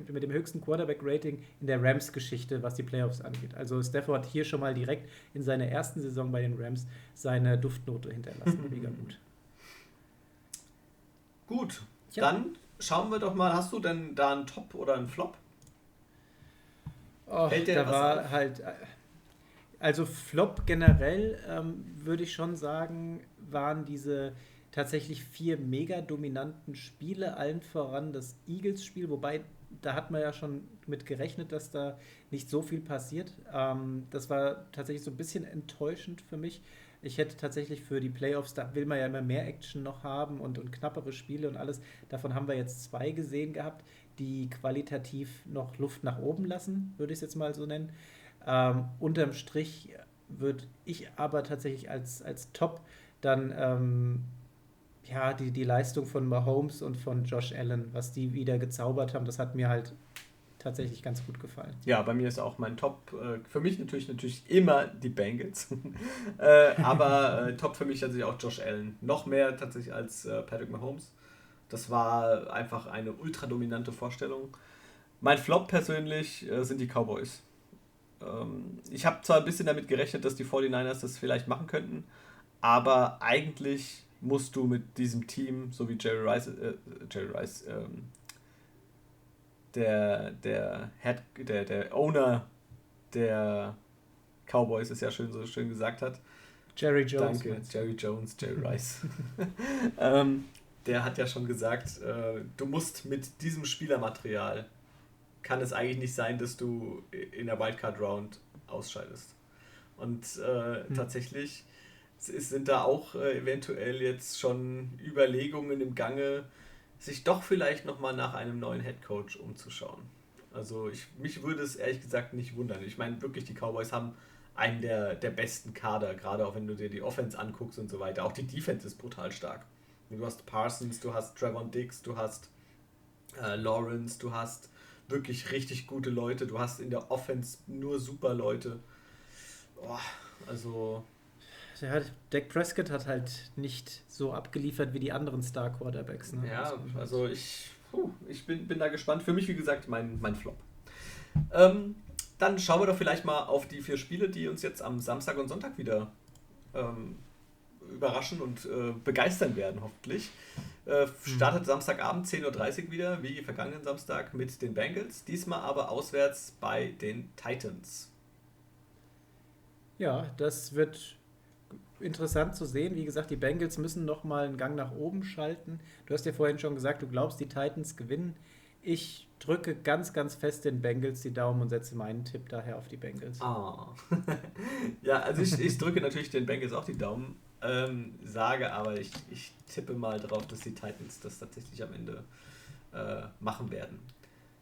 mit dem höchsten Quarterback-Rating in der Rams-Geschichte, was die Playoffs angeht. Also Stafford hier schon mal direkt in seiner ersten Saison bei den Rams seine Duftnote hinterlassen. Mega gut. Gut, ja. dann schauen wir doch mal, hast du denn da einen Top oder einen Flop? Oh, da war auf? halt, äh, also Flop generell ähm, würde ich schon sagen, waren diese tatsächlich vier mega dominanten Spiele, allen voran das Eagles-Spiel, wobei da hat man ja schon mit gerechnet, dass da nicht so viel passiert. Ähm, das war tatsächlich so ein bisschen enttäuschend für mich. Ich hätte tatsächlich für die Playoffs, da will man ja immer mehr Action noch haben und, und knappere Spiele und alles. Davon haben wir jetzt zwei gesehen gehabt, die qualitativ noch Luft nach oben lassen, würde ich es jetzt mal so nennen. Ähm, unterm Strich würde ich aber tatsächlich als, als Top dann ähm, ja, die, die Leistung von Mahomes und von Josh Allen, was die wieder gezaubert haben, das hat mir halt tatsächlich ganz gut gefallen. Ja, bei mir ist auch mein Top, äh, für mich natürlich natürlich immer die Bengals, äh, aber äh, Top für mich tatsächlich auch Josh Allen. Noch mehr tatsächlich als äh, Patrick Mahomes. Das war einfach eine ultra dominante Vorstellung. Mein Flop persönlich äh, sind die Cowboys. Ähm, ich habe zwar ein bisschen damit gerechnet, dass die 49ers das vielleicht machen könnten, aber eigentlich musst du mit diesem Team, so wie Jerry Rice, äh, Jerry Rice, ähm, der, der Head, der, der Owner der Cowboys es ja schön so schön gesagt hat. Jerry Jones. Danke, Jerry Jones, Jerry Rice. ähm, der hat ja schon gesagt, äh, du musst mit diesem Spielermaterial, kann es eigentlich nicht sein, dass du in der Wildcard Round ausscheidest. Und äh, hm. tatsächlich sind da auch äh, eventuell jetzt schon Überlegungen im Gange, sich doch vielleicht nochmal nach einem neuen Head Coach umzuschauen. Also ich, mich würde es ehrlich gesagt nicht wundern. Ich meine wirklich, die Cowboys haben einen der, der besten Kader, gerade auch wenn du dir die Offense anguckst und so weiter. Auch die Defense ist brutal stark. Du hast Parsons, du hast Trevon Dix, du hast äh, Lawrence, du hast wirklich richtig gute Leute, du hast in der Offense nur super Leute. Oh, also. Ja, Dak Prescott hat halt nicht so abgeliefert wie die anderen Star Quarterbacks. Ne? Ja, also ich, puh, ich bin, bin da gespannt. Für mich, wie gesagt, mein, mein Flop. Ähm, dann schauen wir doch vielleicht mal auf die vier Spiele, die uns jetzt am Samstag und Sonntag wieder ähm, überraschen und äh, begeistern werden, hoffentlich. Äh, mhm. startet Samstagabend 10.30 Uhr wieder, wie vergangenen Samstag, mit den Bengals. Diesmal aber auswärts bei den Titans. Ja, das wird interessant zu sehen. Wie gesagt, die Bengals müssen nochmal einen Gang nach oben schalten. Du hast ja vorhin schon gesagt, du glaubst, die Titans gewinnen. Ich drücke ganz, ganz fest den Bengals die Daumen und setze meinen Tipp daher auf die Bengals. Oh. ja, also ich, ich drücke natürlich den Bengals auch die Daumen, ähm, sage aber, ich, ich tippe mal darauf, dass die Titans das tatsächlich am Ende äh, machen werden.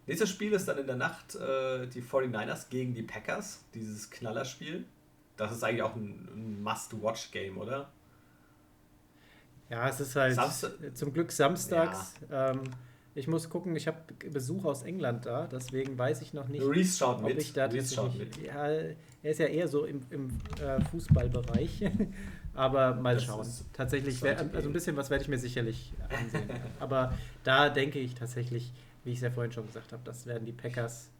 Nächstes Spiel ist dann in der Nacht äh, die 49ers gegen die Packers, dieses Knallerspiel. Das ist eigentlich auch ein, Must-Watch-Game, oder? Ja, es ist halt Samstag zum Glück samstags. Ja. Ähm, ich muss gucken, ich habe Besuch aus England da, deswegen weiß ich noch nicht, Reese schaut ob mit. ich da Reese schaut mit. Ja, er ist ja eher so im, im äh, Fußballbereich. Aber mal das schauen. Tatsächlich, wär, also ein bisschen was werde ich mir sicherlich ansehen. Aber da denke ich tatsächlich, wie ich es ja vorhin schon gesagt habe, das werden die Packers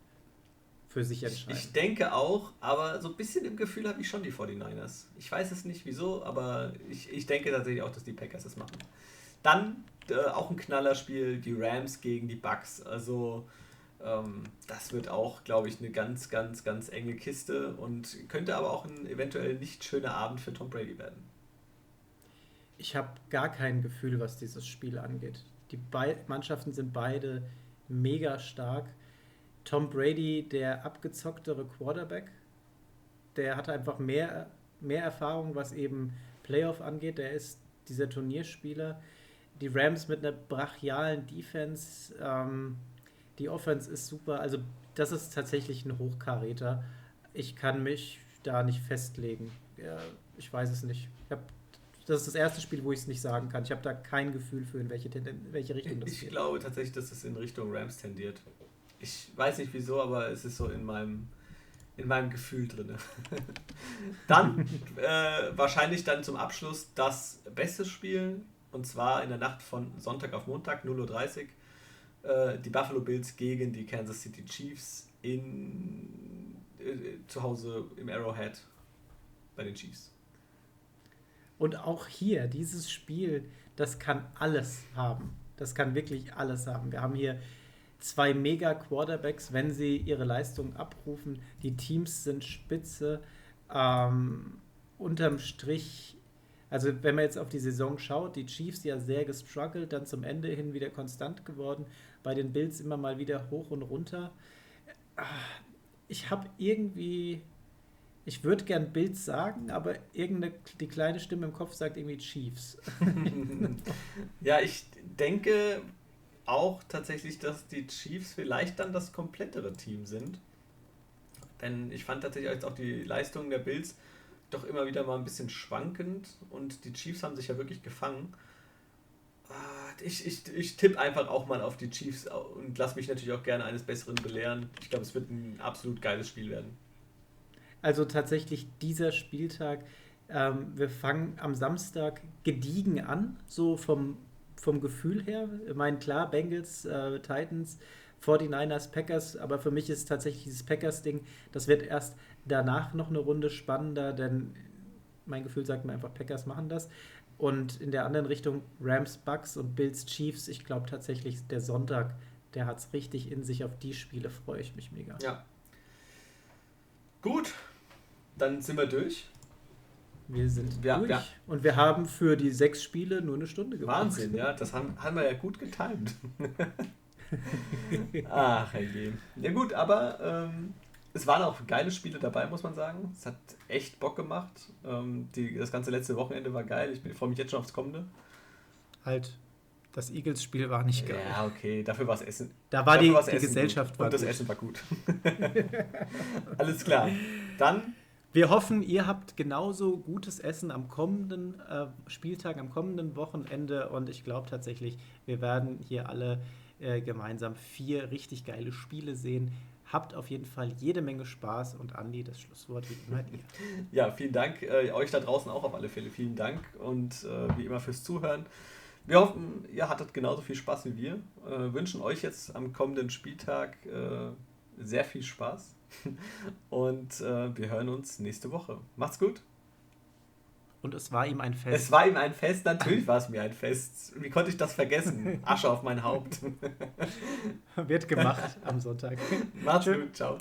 für sich entscheiden. Ich denke auch, aber so ein bisschen im Gefühl habe ich schon die 49ers. Ich weiß es nicht wieso, aber ich, ich denke tatsächlich auch, dass die Packers es machen. Dann äh, auch ein Knallerspiel, die Rams gegen die Bucks. Also ähm, das wird auch, glaube ich, eine ganz, ganz, ganz enge Kiste und könnte aber auch ein eventuell nicht schöner Abend für Tom Brady werden. Ich habe gar kein Gefühl, was dieses Spiel angeht. Die Be Mannschaften sind beide mega stark. Tom Brady, der abgezocktere Quarterback, der hat einfach mehr, mehr Erfahrung, was eben Playoff angeht. Der ist dieser Turnierspieler. Die Rams mit einer brachialen Defense. Ähm, die Offense ist super. Also, das ist tatsächlich ein Hochkaräter. Ich kann mich da nicht festlegen. Ja, ich weiß es nicht. Hab, das ist das erste Spiel, wo ich es nicht sagen kann. Ich habe da kein Gefühl für, in welche, in welche Richtung das ich geht. Ich glaube tatsächlich, dass es in Richtung Rams tendiert. Ich weiß nicht wieso, aber es ist so in meinem, in meinem Gefühl drin. dann äh, wahrscheinlich dann zum Abschluss das beste Spiel. Und zwar in der Nacht von Sonntag auf Montag, 0.30 Uhr äh, die Buffalo Bills gegen die Kansas City Chiefs in, äh, zu Hause im Arrowhead bei den Chiefs. Und auch hier, dieses Spiel, das kann alles haben. Das kann wirklich alles haben. Wir haben hier zwei Mega-Quarterbacks, wenn sie ihre Leistung abrufen. Die Teams sind spitze. Ähm, unterm Strich, also wenn man jetzt auf die Saison schaut, die Chiefs ja sehr gestruggelt, dann zum Ende hin wieder konstant geworden bei den Bills immer mal wieder hoch und runter. Ich habe irgendwie, ich würde gern Bills sagen, aber irgendeine die kleine Stimme im Kopf sagt irgendwie Chiefs. ja, ich denke auch tatsächlich, dass die Chiefs vielleicht dann das komplettere Team sind. Denn ich fand tatsächlich jetzt auch die Leistungen der Bills doch immer wieder mal ein bisschen schwankend und die Chiefs haben sich ja wirklich gefangen. Ah, ich, ich, ich tippe einfach auch mal auf die Chiefs und lasse mich natürlich auch gerne eines Besseren belehren. Ich glaube, es wird ein absolut geiles Spiel werden. Also tatsächlich dieser Spieltag, ähm, wir fangen am Samstag gediegen an, so vom, vom Gefühl her. Ich meine, klar, Bengals, äh, Titans, 49ers, Packers, aber für mich ist tatsächlich dieses Packers-Ding, das wird erst danach noch eine Runde spannender, denn mein Gefühl sagt mir einfach, Packers machen das. Und in der anderen Richtung Rams, Bucks und Bills, Chiefs. Ich glaube tatsächlich, der Sonntag, der hat es richtig in sich. Auf die Spiele freue ich mich mega. Ja. Gut, dann sind wir durch. Wir sind ja, durch. Ja. Und wir haben für die sechs Spiele nur eine Stunde gemacht. Wahnsinn, ja. Das haben, haben wir ja gut getimt. Ach, hey, Ja gut, aber ähm, es waren auch geile Spiele dabei, muss man sagen. Es hat echt Bock gemacht. Ähm, die, das ganze letzte Wochenende war geil. Ich freue mich jetzt schon aufs kommende. Halt. Das Eagles-Spiel war nicht geil. Ja, okay, dafür war es Essen. Da war die, die Gesellschaft gut. Und das gut. Essen war gut. Alles klar. Dann. Wir hoffen, ihr habt genauso gutes Essen am kommenden äh, Spieltag, am kommenden Wochenende. Und ich glaube tatsächlich, wir werden hier alle äh, gemeinsam vier richtig geile Spiele sehen. Habt auf jeden Fall jede Menge Spaß und Andi, das Schlusswort wie immer dir. Ja, vielen Dank. Äh, euch da draußen auch auf alle Fälle. Vielen Dank und äh, wie immer fürs Zuhören. Wir hoffen, ihr hattet genauso viel Spaß wie wir. Äh, wünschen euch jetzt am kommenden Spieltag äh, sehr viel Spaß. Und äh, wir hören uns nächste Woche. Macht's gut. Und es war ihm ein Fest. Es war ihm ein Fest, natürlich war es mir ein Fest. Wie konnte ich das vergessen? Asche auf mein Haupt. Wird gemacht am Sonntag. Macht's gut, ciao.